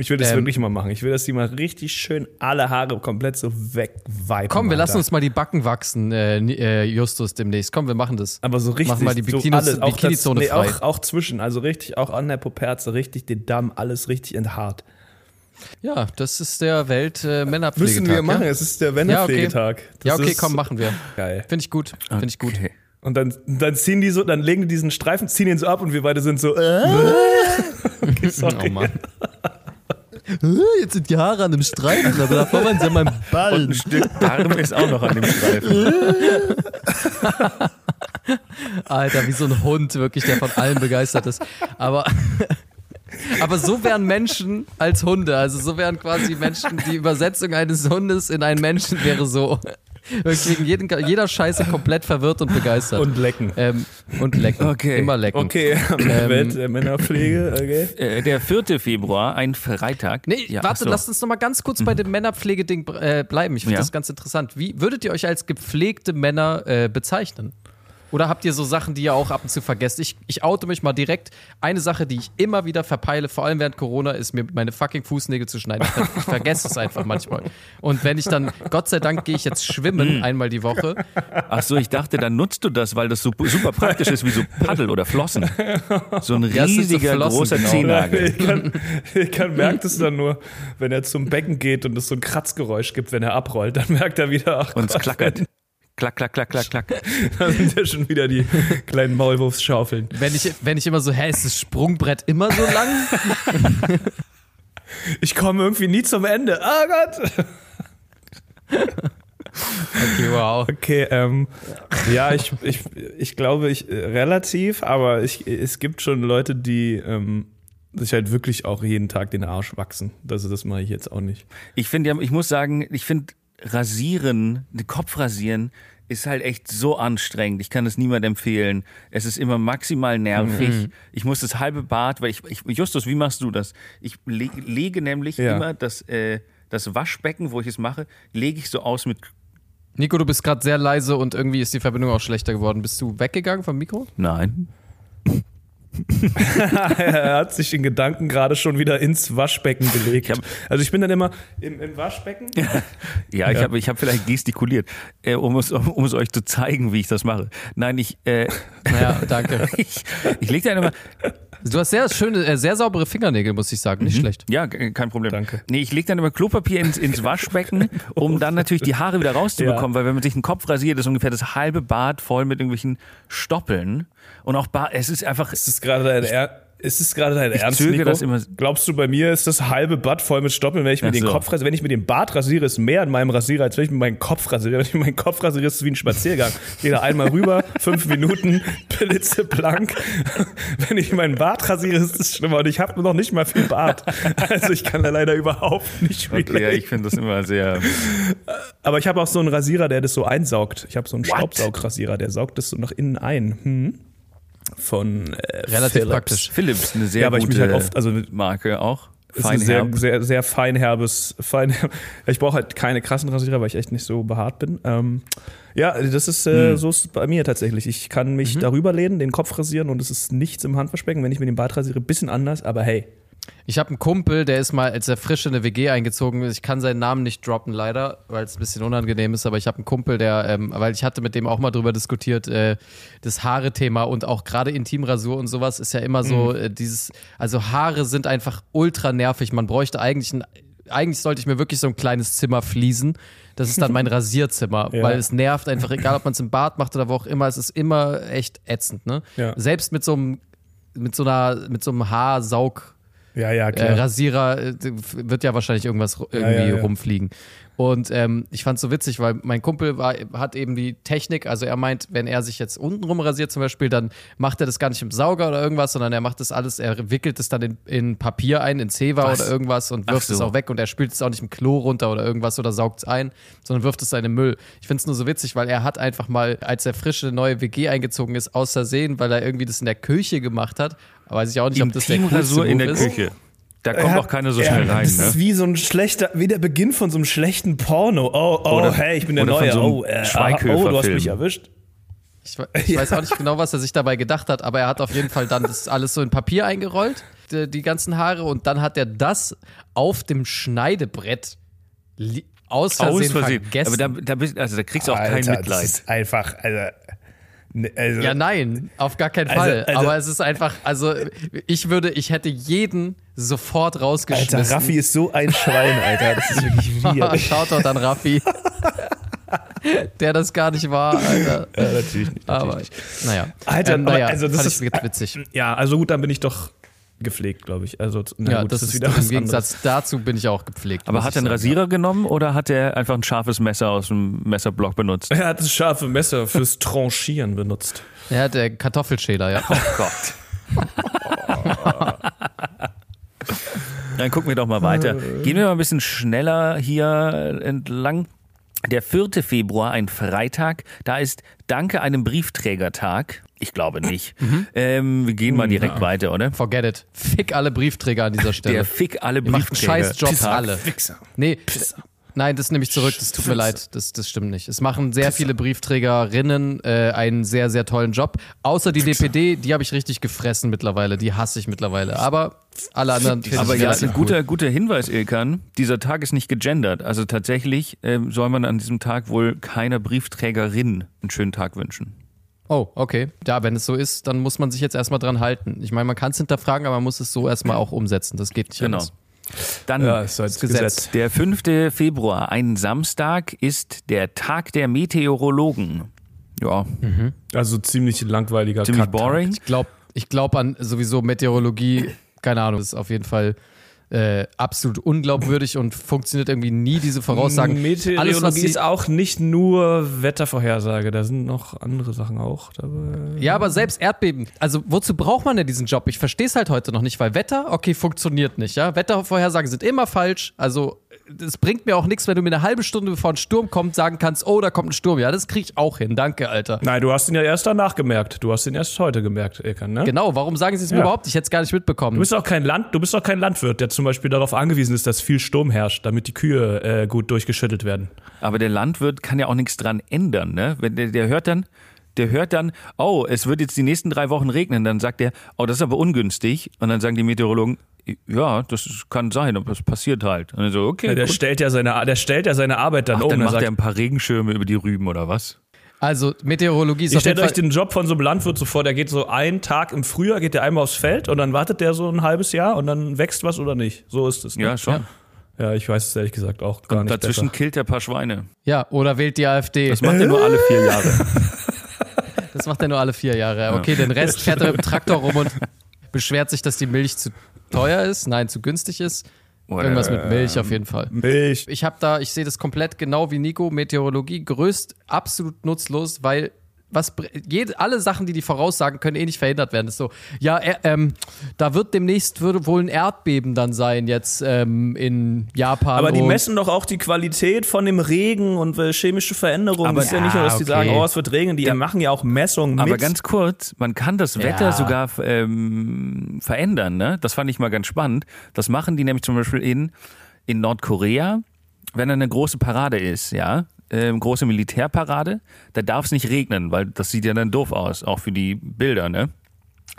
Ich will das Ähm. wirklich mal machen. Ich will, dass die mal richtig schön alle Haare komplett so wegviben. Komm, wir lassen uns mal die Backen wachsen, äh, äh, Justus, demnächst. Komm, wir machen das. Aber so richtig. Machen mal die so Bikinis- alles, auch Bikini-Zone das, nee, frei. Auch, auch zwischen, also richtig, auch an der Poperze, richtig den Damm, alles richtig enthaart. Ja, das ist der Welt äh, Männerpflegetag. Müssen wir machen, Ja? es ist der Ja, okay. Ja, okay, komm, machen wir. Geil. Finde ich gut. Finde ich gut. Okay. Und dann, dann ziehen die so, dann legen die diesen Streifen, ziehen ihn so ab und wir beide sind so, äh? okay, sorry. Oh Mann. Jetzt sind die Haare an dem Streifen, aber davor waren sie an meinem Und Ball. ein Stück Arm ist auch noch an dem Streifen. Alter, wie so ein Hund, wirklich, der von allem begeistert ist. Aber, aber so wären Menschen als Hunde. Also so wären quasi Menschen, die Übersetzung eines Hundes in einen Menschen wäre so. Wirklich jeden, jeder Scheiße komplett verwirrt und begeistert. Und lecken. ähm, und lecken. Okay. Immer lecken. Okay, Ähm, Welt der Männerpflege, okay. Äh, der 4. Februar, ein Freitag. Nee, Ja, warte, so. lasst uns noch mal ganz kurz bei dem Männerpflegeding äh, bleiben. Ich finde Ja. das ganz interessant. Wie würdet ihr euch als gepflegte Männer äh, bezeichnen? Oder habt ihr so Sachen, die ihr auch ab und zu vergesst? Ich, ich oute mich mal direkt. Eine Sache, die ich immer wieder verpeile, vor allem während Corona, ist mir meine fucking Fußnägel zu schneiden. Ich, ver ich vergesse es einfach manchmal. Und wenn ich dann, Gott sei Dank, gehe ich jetzt schwimmen einmal die Woche. Ach so, ich dachte, dann nutzt du das, weil das super, super praktisch ist wie so Paddel oder Flossen. So ein so riesiger, Flossen, großer genau. Zehennagel. Ich kann, ich kann merkt es dann nur, wenn er zum Becken geht und es so ein Kratzgeräusch gibt, wenn er abrollt, dann merkt er wieder, ach Und es klackert. Klack, klack, klack, klack, klack. Da sind ja schon wieder die kleinen Maulwurfsschaufeln. Wenn ich, wenn ich immer so, hä, ist das Sprungbrett immer so lang? Ich komme irgendwie nie zum Ende. Ah Gott! Okay, wow. Okay, ähm, ja, ich, ich, ich glaube, ich äh, relativ, aber ich, es gibt schon Leute, die ähm, sich halt wirklich auch jeden Tag den Arsch wachsen. Also das mache ich jetzt auch nicht. Ich finde, ja, ich muss sagen, ich finde Rasieren, den Kopf rasieren, ist halt echt so anstrengend. Ich kann es niemandem empfehlen. Es ist immer maximal nervig. Ich muss das halbe Bad, weil ich, ich Justus, wie machst du das? Ich le lege nämlich Ja. immer das, äh, das Waschbecken, wo ich es mache, lege ich so aus mit. Nico, du bist gerade sehr leise und irgendwie ist die Verbindung auch schlechter geworden. Bist du weggegangen vom Mikro? Nein. er hat sich in Gedanken gerade schon wieder ins Waschbecken gelegt. Ich hab- also ich bin dann immer im, im Waschbecken. Ja, ich habe ich hab vielleicht gestikuliert, äh, um, es, um, um es euch zu zeigen, wie ich das mache. Nein, ich, äh, Naja, danke. ich, ich lege da immer, Du hast sehr schöne, äh, sehr saubere Fingernägel, muss ich sagen. Nicht schlecht. Ja, kein Problem. Danke. Nee, ich lege dann immer Klopapier ins, ins Waschbecken, um dann natürlich die Haare wieder rauszubekommen, weil wenn man sich den Kopf rasiert, ist ungefähr das halbe Bad voll mit irgendwelchen Stoppeln. Und auch Bart, es ist einfach, Ist es gerade dein Er ist es gerade dein Ich Ernst, zögere Nico? das immer- Glaubst du, bei mir ist das halbe Bad voll mit Stoppeln, wenn ich mir Ach den so. Kopf rasiere? Wenn ich mir den Bart rasiere, ist mehr in meinem Rasierer, als wenn ich mir meinen Kopf rasiere. Wenn ich mir meinen Kopf rasiere, ist es wie ein Spaziergang. Ich gehe da einmal rüber, fünf Minuten, blitzeblank. Wenn ich meinen Bart rasiere, ist es schlimmer. Und ich habe noch nicht mal viel Bart. Also ich kann da leider überhaupt nicht okay, ja, ich finde das immer sehr, Aber ich habe auch so einen Rasierer, der das so einsaugt. Ich habe so einen Staubsaugrasierer, der saugt das so nach innen ein. Hm. Von äh, Relativ Philips. praktisch. Philips, eine sehr Ja, gute halt oft, also Marke auch. ist ein sehr, sehr, sehr feinherbes, fein, ich brauche halt keine krassen Rasierer, weil ich echt nicht so behaart bin. Ähm, ja, das ist, äh, so ist bei mir tatsächlich. Ich kann mich darüber lehnen, den Kopf rasieren und es ist nichts im Handwaschbecken. Wenn ich mir den Bart rasiere, bisschen anders, aber hey. Ich habe einen Kumpel, der ist mal, als er frisch in eine WG eingezogen ist, ich kann seinen Namen nicht droppen leider, weil es ein bisschen unangenehm ist, aber ich habe einen Kumpel, der, ähm, weil ich hatte mit dem auch mal drüber diskutiert, äh, das Haare-Thema und auch gerade Intimrasur und sowas ist ja immer so äh, dieses, also Haare sind einfach ultra nervig. Man bräuchte eigentlich ein, eigentlich sollte ich mir wirklich so ein kleines Zimmer fließen. Das ist dann mein Rasierzimmer, Ja. weil es nervt einfach, egal ob man es im Bad macht oder wo auch immer, es ist immer echt ätzend, ne? Ja. Selbst mit so einem, mit so einer, mit so einem Haarsaug, Ja, ja, äh, klar. Rasierer äh, wird ja wahrscheinlich irgendwas ru- Ja, irgendwie ja, ja. rumfliegen. Und ähm, ich fand es so witzig, weil mein Kumpel war, hat eben die Technik, also er meint, wenn er sich jetzt unten rum rasiert zum Beispiel, dann macht er das gar nicht im Sauger oder irgendwas, sondern er macht das alles, er wickelt es dann in, in Papier ein, in Zewa oder irgendwas und wirft es so. auch weg und er spült es auch nicht im Klo runter oder irgendwas oder saugt es ein, sondern wirft es dann in den Müll. Ich finde es nur so witzig, weil er hat einfach mal, als er frische neue WG eingezogen ist, aus Versehen, weil er irgendwie das in der Küche gemacht hat, weiß ich auch nicht, ob das der Intimrasur in der ist. Küche. Da kommt auch keiner so Ja, schnell rein, Das ist ne? wie so ein schlechter, wie der Beginn von so einem schlechten Porno. Oh, oh, Oder- hey, ich bin der Neue. so oh, äh, oh, du hast mich erwischt. Ich, ich weiß auch nicht genau, was er sich dabei gedacht hat, aber er hat auf jeden Fall dann das alles so in Papier eingerollt die, die ganzen Haare und dann hat er das auf dem Schneidebrett aus Versehen, Aus Versehen. vergessen. Aber da, da, bist, also da kriegst du auch Alter, kein Das Mitleid. ist einfach, also, also ja, nein, auf gar keinen Also- Fall. also- Aber es ist einfach, also ich würde, ich hätte jeden sofort rausgeschmissen. Alter, Raffi ist so ein Schwein, Alter. Das ist wirklich widerlich. Shoutout an Raffi. Der das gar nicht war, Alter. ja, natürlich nicht. Aber, Natürlich nicht. naja. Alter, ähm, aber naja, also das ist- witzig. Ja, also gut, dann bin ich doch gepflegt, glaube ich. Also, na ja, gut, das ist, wieder im Gegensatz dazu bin ich auch gepflegt. Aber hat er einen sagen. Rasierer genommen oder hat er einfach ein scharfes Messer aus dem Messerblock benutzt? anderes. Er hat das scharfe Messer fürs Tranchieren benutzt. Er hat der Kartoffelschäler, ja. Oh Gott. Dann gucken wir doch mal weiter. Gehen wir mal ein bisschen schneller hier entlang. Der 4. Februar, ein Freitag, da ist Danke einem Briefträgertag. Ich glaube nicht. Ähm, wir gehen mal direkt weiter, oder? Forget it. Fick alle Briefträger an dieser Stelle. Der Fick alle Ihr macht einen Briefträger. scheiß Job Tag. alle. Wichser. Nee, nein, das nehme ich zurück. Das tut mir leid. Das, das stimmt nicht. Es machen sehr viele Briefträgerinnen äh, einen sehr, sehr tollen Job. Außer die DPD, die habe ich richtig gefressen mittlerweile. Die hasse ich mittlerweile. Aber alle anderen Aber ja, ein guter, guter Hinweis, Ilkan. Dieser Tag ist nicht gegendert. Also tatsächlich ähm, soll man an diesem Tag wohl keiner Briefträgerin einen schönen Tag wünschen. Oh, okay. Ja, wenn es so ist, dann muss man sich jetzt erstmal dran halten. Ich meine, man kann es hinterfragen, aber man muss es so erstmal auch umsetzen. Das geht nicht Genau. anders. Dann Ja, ist halt Gesetz. Gesetz. der 5. Februar, ein Samstag, ist der Tag der Meteorologen. Ja, Also ziemlich langweiliger ziemlich Kacktag. boring. Ich glaube ich glaub an sowieso Meteorologie, keine Ahnung, das ist auf jeden Fall äh, absolut unglaubwürdig und funktioniert irgendwie nie, diese Voraussagen. Meteorologie Alles, was sie, ist auch nicht nur Wettervorhersage, da sind noch andere Sachen auch dabei. ja, aber selbst Erdbeben. Also wozu braucht man denn diesen Job? Ich verstehe es halt heute noch nicht, weil Wetter, okay, funktioniert nicht. Ja, Wettervorhersagen sind immer falsch. Also es bringt mir auch nichts, wenn du mir eine halbe Stunde bevor ein Sturm kommt sagen kannst, oh, da kommt ein Sturm. Ja, das kriege ich auch hin. Danke, Alter. Nein, du hast ihn ja erst danach gemerkt. Du hast ihn erst heute gemerkt, Ilkan, ne? Genau, warum sagen sie es mir Ja. überhaupt? Ich hätte es gar nicht mitbekommen. Du bist auch kein Land, du bist auch kein Landwirt, der zum Beispiel darauf angewiesen ist, dass viel Sturm herrscht, damit die Kühe äh, gut durchgeschüttelt werden. Aber der Landwirt kann ja auch nichts dran ändern, ne? Wenn der, der hört dann, der hört dann, oh, es wird jetzt die nächsten drei Wochen regnen, dann sagt er, oh, das ist aber ungünstig. Und dann sagen die Meteorologen, ja, das kann sein, aber das passiert halt. Und er so, okay, Ja, der gut. stellt ja seine, der stellt ja seine Arbeit dann Ach, um. dann Er macht sagt, er ein paar Regenschirme über die Rüben oder was? Also Meteorologie ist Ihr stellt euch den Job von so einem Landwirt so vor, der geht so einen Tag im Frühjahr, geht der einmal aufs Feld und dann wartet der so ein halbes Jahr und dann wächst was oder nicht. So ist es. Ne? Ja, schon. Ja, ich weiß es ehrlich gesagt auch gar nicht. Dazwischen besser. killt er ein paar Schweine. Ja, oder wählt die AfD. Das macht er nur alle vier Jahre. Das macht er nur alle vier Jahre. Okay, den Rest fährt er mit dem Traktor rum und beschwert sich, dass die Milch zu teuer ist, nein, zu günstig ist. Irgendwas mit Milch auf jeden Fall. Milch. Ich habe da, ich sehe das komplett genau wie Nico, Meteorologie größt absolut nutzlos, weil was jede, alle Sachen, die die voraussagen, können eh nicht verhindert werden. Das ist so, ja, äh, ähm, da wird demnächst würde wohl ein Erdbeben dann sein jetzt ähm, in Japan. Aber die messen doch auch die Qualität von dem Regen und äh, chemische Veränderungen. Aber- es ist ja nicht nur, dass die Ja, sagen, okay. oh, es wird regnen, die machen ja auch Messungen Aber mit. ganz kurz, man kann das Wetter Ja. sogar ähm, verändern, ne? Das fand ich mal ganz spannend. Das machen die nämlich zum Beispiel in, in Nordkorea, wenn da eine große Parade ist, ja, ähm, große Militärparade, da darf es nicht regnen, weil das sieht ja dann doof aus, auch für die Bilder, ne?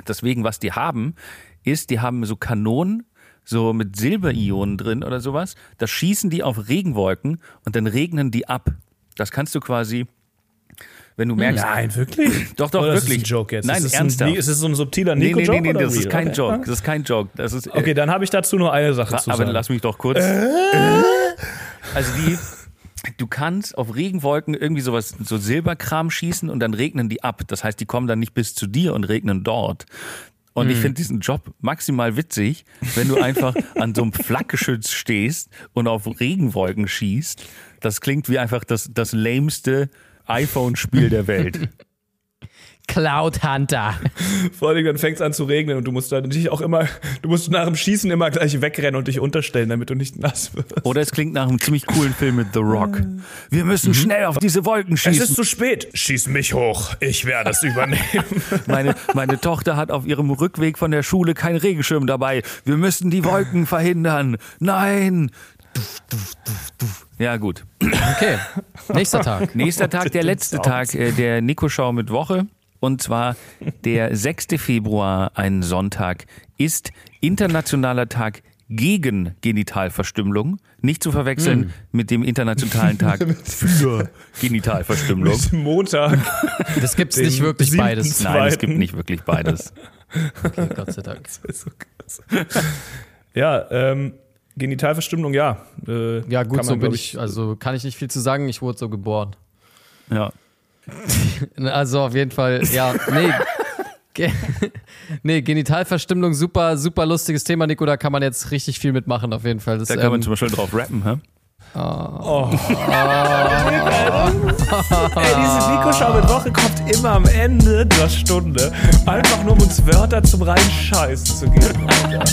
Deswegen, was die haben, ist, die haben so Kanonen, so mit Silberionen drin oder sowas. Da schießen die auf Regenwolken und dann regnen die ab. Das kannst du quasi, wenn du merkst, Nein, wirklich? Doch, doch, Oder wirklich. Ist das ein Joke jetzt? Nein, ist das ernsthaft. Ein, ist das so ein subtiler Nee, nee, nee, nee, oder das ist kein okay. Joke. Das ist kein Joke. Das ist, äh, Okay, dann habe ich dazu nur eine Sache zu aber sagen. lass mich doch kurz. Also die, du kannst auf Regenwolken irgendwie sowas, so Silberkram schießen und dann regnen die ab. Das heißt, die kommen dann nicht bis zu dir und regnen dort. Und ich finde diesen Job maximal witzig, wenn du einfach an so einem Flakgeschütz stehst und auf Regenwolken schießt. Das klingt wie einfach das, das lameste iPhone-Spiel der Welt. Cloud Hunter. Vor allem, dann fängt es an zu regnen und du musst dann natürlich auch immer, du musst nach dem Schießen immer gleich wegrennen und dich unterstellen, damit du nicht nass wirst. Oder es klingt nach einem ziemlich coolen Film mit The Rock. Wir müssen schnell auf diese Wolken Es schießen. ist zu spät. Schieß mich hoch. Ich werde es übernehmen. Meine, meine Tochter hat auf ihrem Rückweg von der Schule keinen Regenschirm dabei. Wir müssen die Wolken verhindern. Nein. Duf, duf, duf, duf. Ja, gut. Okay, nächster Tag. Nächster Tag, der letzte Tag äh, der Nico-Schau mit Woche. Und zwar der 6. Februar, ein Sonntag, ist internationaler Tag gegen Genitalverstümmelung. Nicht zu verwechseln mit dem internationalen Tag für Genitalverstümmelung. Montag. Das gibt's Dem nicht wirklich beides. Nein, es Zweiten. gibt nicht wirklich beides. Okay, Gott sei Dank. Das so krass. ja, ähm, Genitalverstümmelung, ja. Äh, Ja, gut, kann so man, bin ich, also kann ich nicht viel zu sagen, ich wurde so geboren. Ja. Also auf jeden Fall, ja, nee. Ge nee, Genitalverstümmelung, super, super lustiges Thema, Nico, da kann man jetzt richtig viel mitmachen, auf jeden Fall. Das, Da kann man ähm, zum Beispiel drauf rappen, hä? Ey, diese Nico-Schau mit Woche kommt immer am Ende der Stunde. Einfach nur, um uns Wörter zum Reinscheißen zu geben. Alter.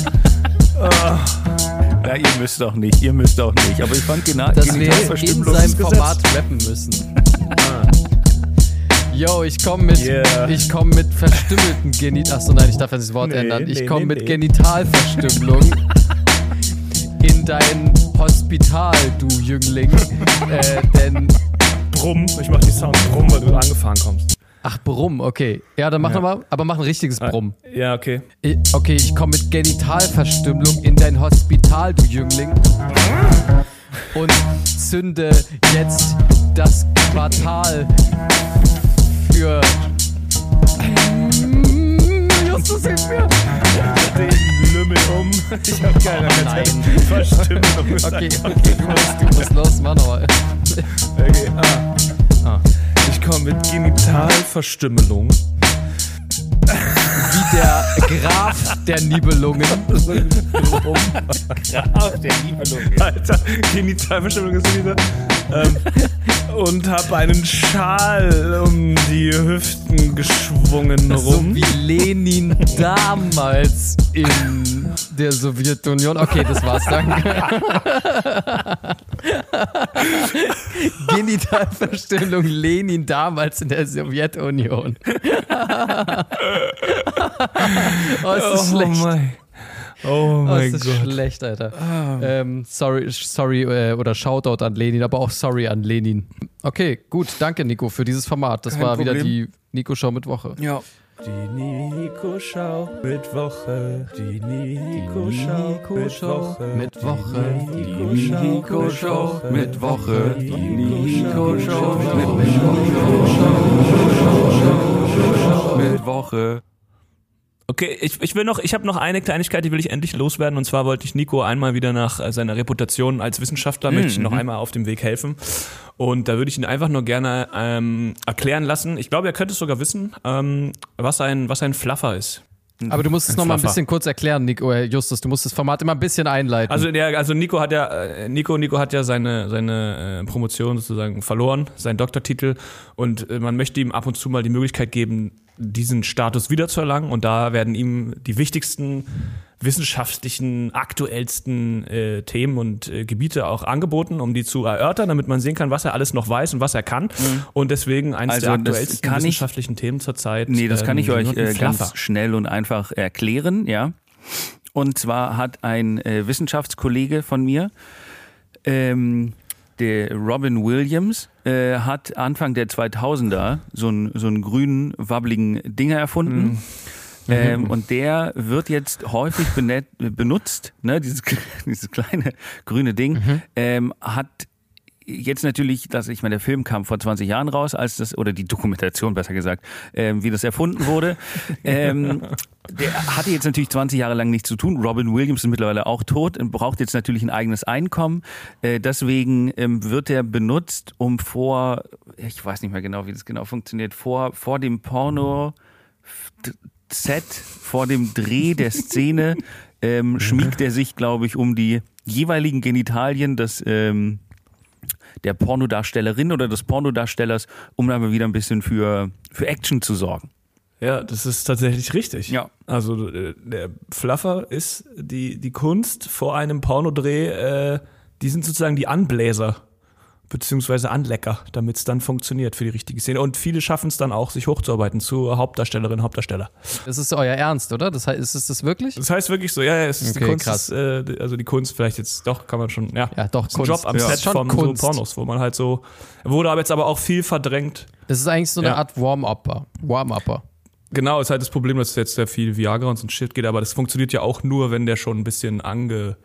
Ja, ihr müsst doch nicht, ihr müsst doch nicht. Aber ich fand Gena dass wir in Genitalverstümmelung seinem. Format rappen müssen. Yo, ich komme mit, Yeah. ich komme mit verstümmelten Genit. Achso, nein, ich darf jetzt das Wort Nee, ändern. Ich nee, komme nee, mit. Genitalverstümmelung in dein Hospital, du Jüngling. äh, denn, Brumm. Ich mach die Sound Brumm, weil du angefahren kommst. ach, Brumm, okay. Ja, dann mach Ja. nochmal, aber mach ein richtiges Brumm. Ja, okay. Ich- Okay, ich komme mit Genitalverstümmelung in dein Hospital, du Jüngling. Und zünde jetzt das Quartal für. Justus, hilf mir! Den Lümmel um. Ich hab keine nein. Verstümmelung. Okay, okay, du musst, du musst los, mach nochmal. Okay, ah. Ich komme mit Genitalverstümmelung. Wie der Graf der Nibelungen. Alter, Genitalverstümmelung ist wieder. Ähm, und hab einen Schal um die Hüften geschwungen So rum. wie Lenin damals in der Sowjetunion. Okay, das war's, danke. Genitalverstümmelung Lenin damals in der Sowjetunion. oh, ist das schlecht. mein, oh Oh, mein ist das Gott. schlecht, Alter. Ähm, sorry, sorry äh, oder Shoutout an Lenin, aber auch sorry an Lenin. Okay, gut, danke Nico für dieses Format. Das Kein war wieder Problem. die Nico-Show mit Woche. Ja. Die Nico-Schau mit Woche. Die Nico-Schau mit Woche. mit Woche. Die Nico-Schau mit Woche. Die Nico-Schau Mit Woche. Okay, ich, ich will noch, ich habe noch eine Kleinigkeit, die will ich endlich loswerden. Und zwar wollte ich Nico einmal wieder nach äh, seiner Reputation als Wissenschaftler, möchte ich noch einmal auf dem Weg helfen. Und da würde ich ihn einfach nur gerne ähm, erklären lassen. Ich glaube, er könnte es sogar wissen, ähm, was ein, was ein Fluffer ist. Aber du musst es Ein noch mal ein bisschen kurz erklären, Nico, äh, Justus. Du musst das Format immer ein bisschen einleiten. Also der, also Nico hat ja, äh, Nico, Nico hat ja seine seine äh, Promotion sozusagen verloren, seinen Doktortitel und man möchte ihm ab und zu mal die Möglichkeit geben, diesen Status wiederzuerlangen und da werden ihm die wichtigsten wissenschaftlichen, aktuellsten äh, Themen und äh, Gebiete auch angeboten, um die zu erörtern, damit man sehen kann, was er alles noch weiß und was er kann. Und deswegen eines Also, der aktuellsten kann ich- wissenschaftlichen Themen zurzeit. Nee, das kann ähm, ich euch sogenannten äh, ganz schnell und einfach erklären, ja. Und zwar hat ein äh, Wissenschaftskollege von mir, ähm, der Robin Williams, äh, hat Anfang der 2000er so einen so einen grünen, wabbeligen Dinger erfunden. Ähm, und der wird jetzt häufig benutzt, ne, dieses, dieses kleine grüne Ding, ähm, hat jetzt natürlich, dass ich meine, der Film kam vor 20 Jahren raus, als das, oder die Dokumentation besser gesagt, ähm, wie das erfunden wurde. ähm, der hatte jetzt natürlich 20 Jahre lang nichts zu tun. Robin Williams ist mittlerweile auch tot und braucht jetzt natürlich ein eigenes Einkommen. Äh, deswegen ähm, wird er benutzt, um vor, ich weiß nicht mehr genau, wie das genau funktioniert, vor, vor dem Porno Set, vor dem Dreh der Szene, ähm, schmiegt er sich, glaube ich, um die jeweiligen Genitalien des ähm, der Pornodarstellerin oder des Pornodarstellers, um dann mal wieder ein bisschen für, für Action zu sorgen. Ja, das ist tatsächlich richtig. Ja. Also äh, der Fluffer ist die, die Kunst vor einem Pornodreh, äh, die sind sozusagen die Anbläser beziehungsweise Anlecker, damit es dann funktioniert für die richtige Szene. Und viele schaffen es dann auch, sich hochzuarbeiten zu Hauptdarstellerin, Hauptdarsteller. das ist euer Ernst, oder? Das heißt, ist es das wirklich? Das heißt wirklich so, ja, ja es ist die Okay, Kunst, krass. Ist, äh, also die Kunst vielleicht jetzt doch, kann man schon, ja. Ja, doch, Kunst. Job am Ja. Set von Kunst. so Pornos, wo man halt so, wurde aber jetzt aber auch viel verdrängt Das ist eigentlich so eine Ja. Art Warm-Upper. Warm-Upper. Genau, ist halt das Problem, dass jetzt sehr viel Viagra und so ein Shit geht, aber das funktioniert ja auch nur, wenn der schon ein bisschen ange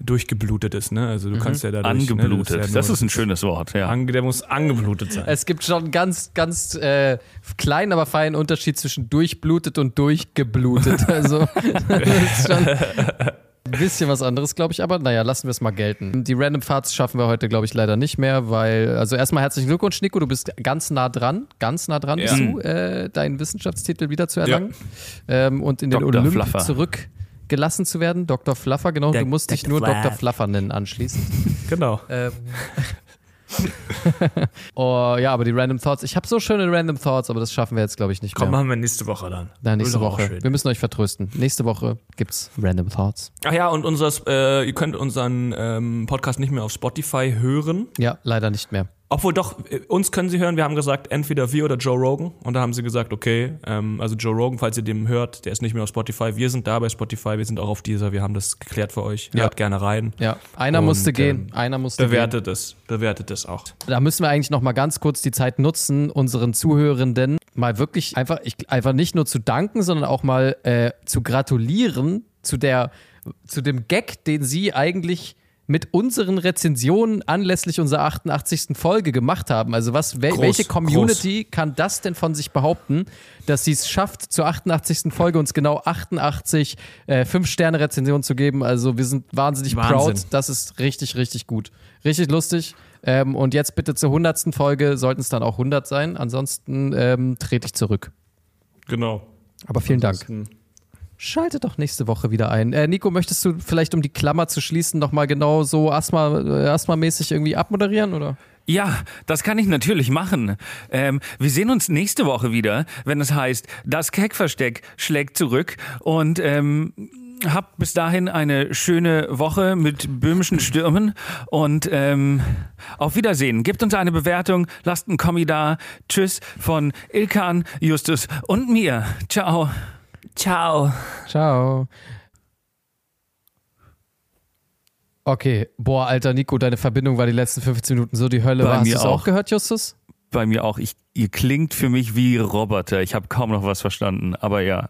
durchgeblutet ist, ne? Also du kannst ja dadurch Angeblutet. Ne, Das nur- ist ein schönes Wort, ja. Ange, der muss angeblutet sein. Es gibt schon einen ganz, ganz äh, kleinen, aber feinen Unterschied zwischen durchblutet und durchgeblutet. Also das ist schon ein bisschen was anderes, glaube ich. Aber naja, lassen wir es mal gelten. Die Random Farts schaffen wir heute, glaube ich, leider nicht mehr, weil, also erstmal herzlichen Glückwunsch, Nico. Du bist ganz nah dran, ganz nah dran bist Ja. du, äh, deinen Wissenschaftstitel wieder zu erlangen ähm, und in den Dr. Olymp Fluffer. Zurückgelassen zu werden. Dr. Fluffer, genau. Der- du musst dich nur Fluff. Dr. Fluffer nennen anschließend. Genau. Ähm. oh, ja, aber die Random Thoughts. Ich habe so schöne Random Thoughts, aber das schaffen wir jetzt, glaube ich, nicht Komm, mehr. machen wir nächste Woche dann. Nein, nächste Woche. Wir müssen euch vertrösten. Nächste Woche gibt's Random Thoughts. Ach ja, und unseres, äh, ihr könnt unseren ähm, Podcast nicht mehr auf Spotify hören. Ja, leider nicht mehr. Obwohl doch, äh, uns können sie hören. Wir haben gesagt, entweder wir oder Joe Rogan. Und da haben sie gesagt, okay, ähm, also Joe Rogan, falls ihr dem hört, der ist nicht mehr auf Spotify. Wir sind da bei Spotify, wir sind auch auf dieser. Wir haben das geklärt für euch. Ja. Hört gerne rein. Ja, einer Und, musste gehen. ähm, Einer musste Bewertet es. Bewertet es auch. gehen. Da müssen wir eigentlich noch mal ganz kurz die Zeit nutzen, unseren Zuhörenden mal wirklich einfach, ich, einfach nicht nur zu danken, sondern auch mal äh, zu gratulieren zu der, zu dem Gag, den sie eigentlich mit unseren Rezensionen anlässlich unserer 88. Folge gemacht haben. Also was, wel, Groß, welche Community kann das denn von sich behaupten, dass sie es schafft, zur 88. Folge uns genau 88 äh, 5-Sterne-Rezensionen zu geben? Also wir sind wahnsinnig Wahnsinn. proud. Das ist richtig, richtig gut. Richtig lustig. Ähm, und jetzt bitte zur 100. Folge sollten es dann auch 100 sein. Ansonsten ähm, trete ich zurück. Genau. Aber vielen Dank. Schalte doch nächste Woche wieder ein. Äh, Nico, möchtest du vielleicht, um die Klammer zu schließen, nochmal genau so Asthma, äh, Asthma-mäßig irgendwie abmoderieren? Oder? Ja, das kann ich natürlich machen. Ähm, wir sehen uns nächste Woche wieder, wenn es heißt, das Keckversteck schlägt zurück und ähm, habt bis dahin eine schöne Woche mit böhmischen Stürmen und ähm, auf Wiedersehen. Gebt uns eine Bewertung, lasst einen Kommi da. Tschüss von Ilkan, Justus und mir. Ciao. Ciao. Ciao. Okay, boah, alter Nico, deine Verbindung war die letzten 15 Minuten so die Hölle. Bei. Hast mir du es auch auch. gehört, Justus? Bei mir auch. Ich, ihr klingt für mich wie Roboter. Ich habe kaum noch was verstanden, aber ja.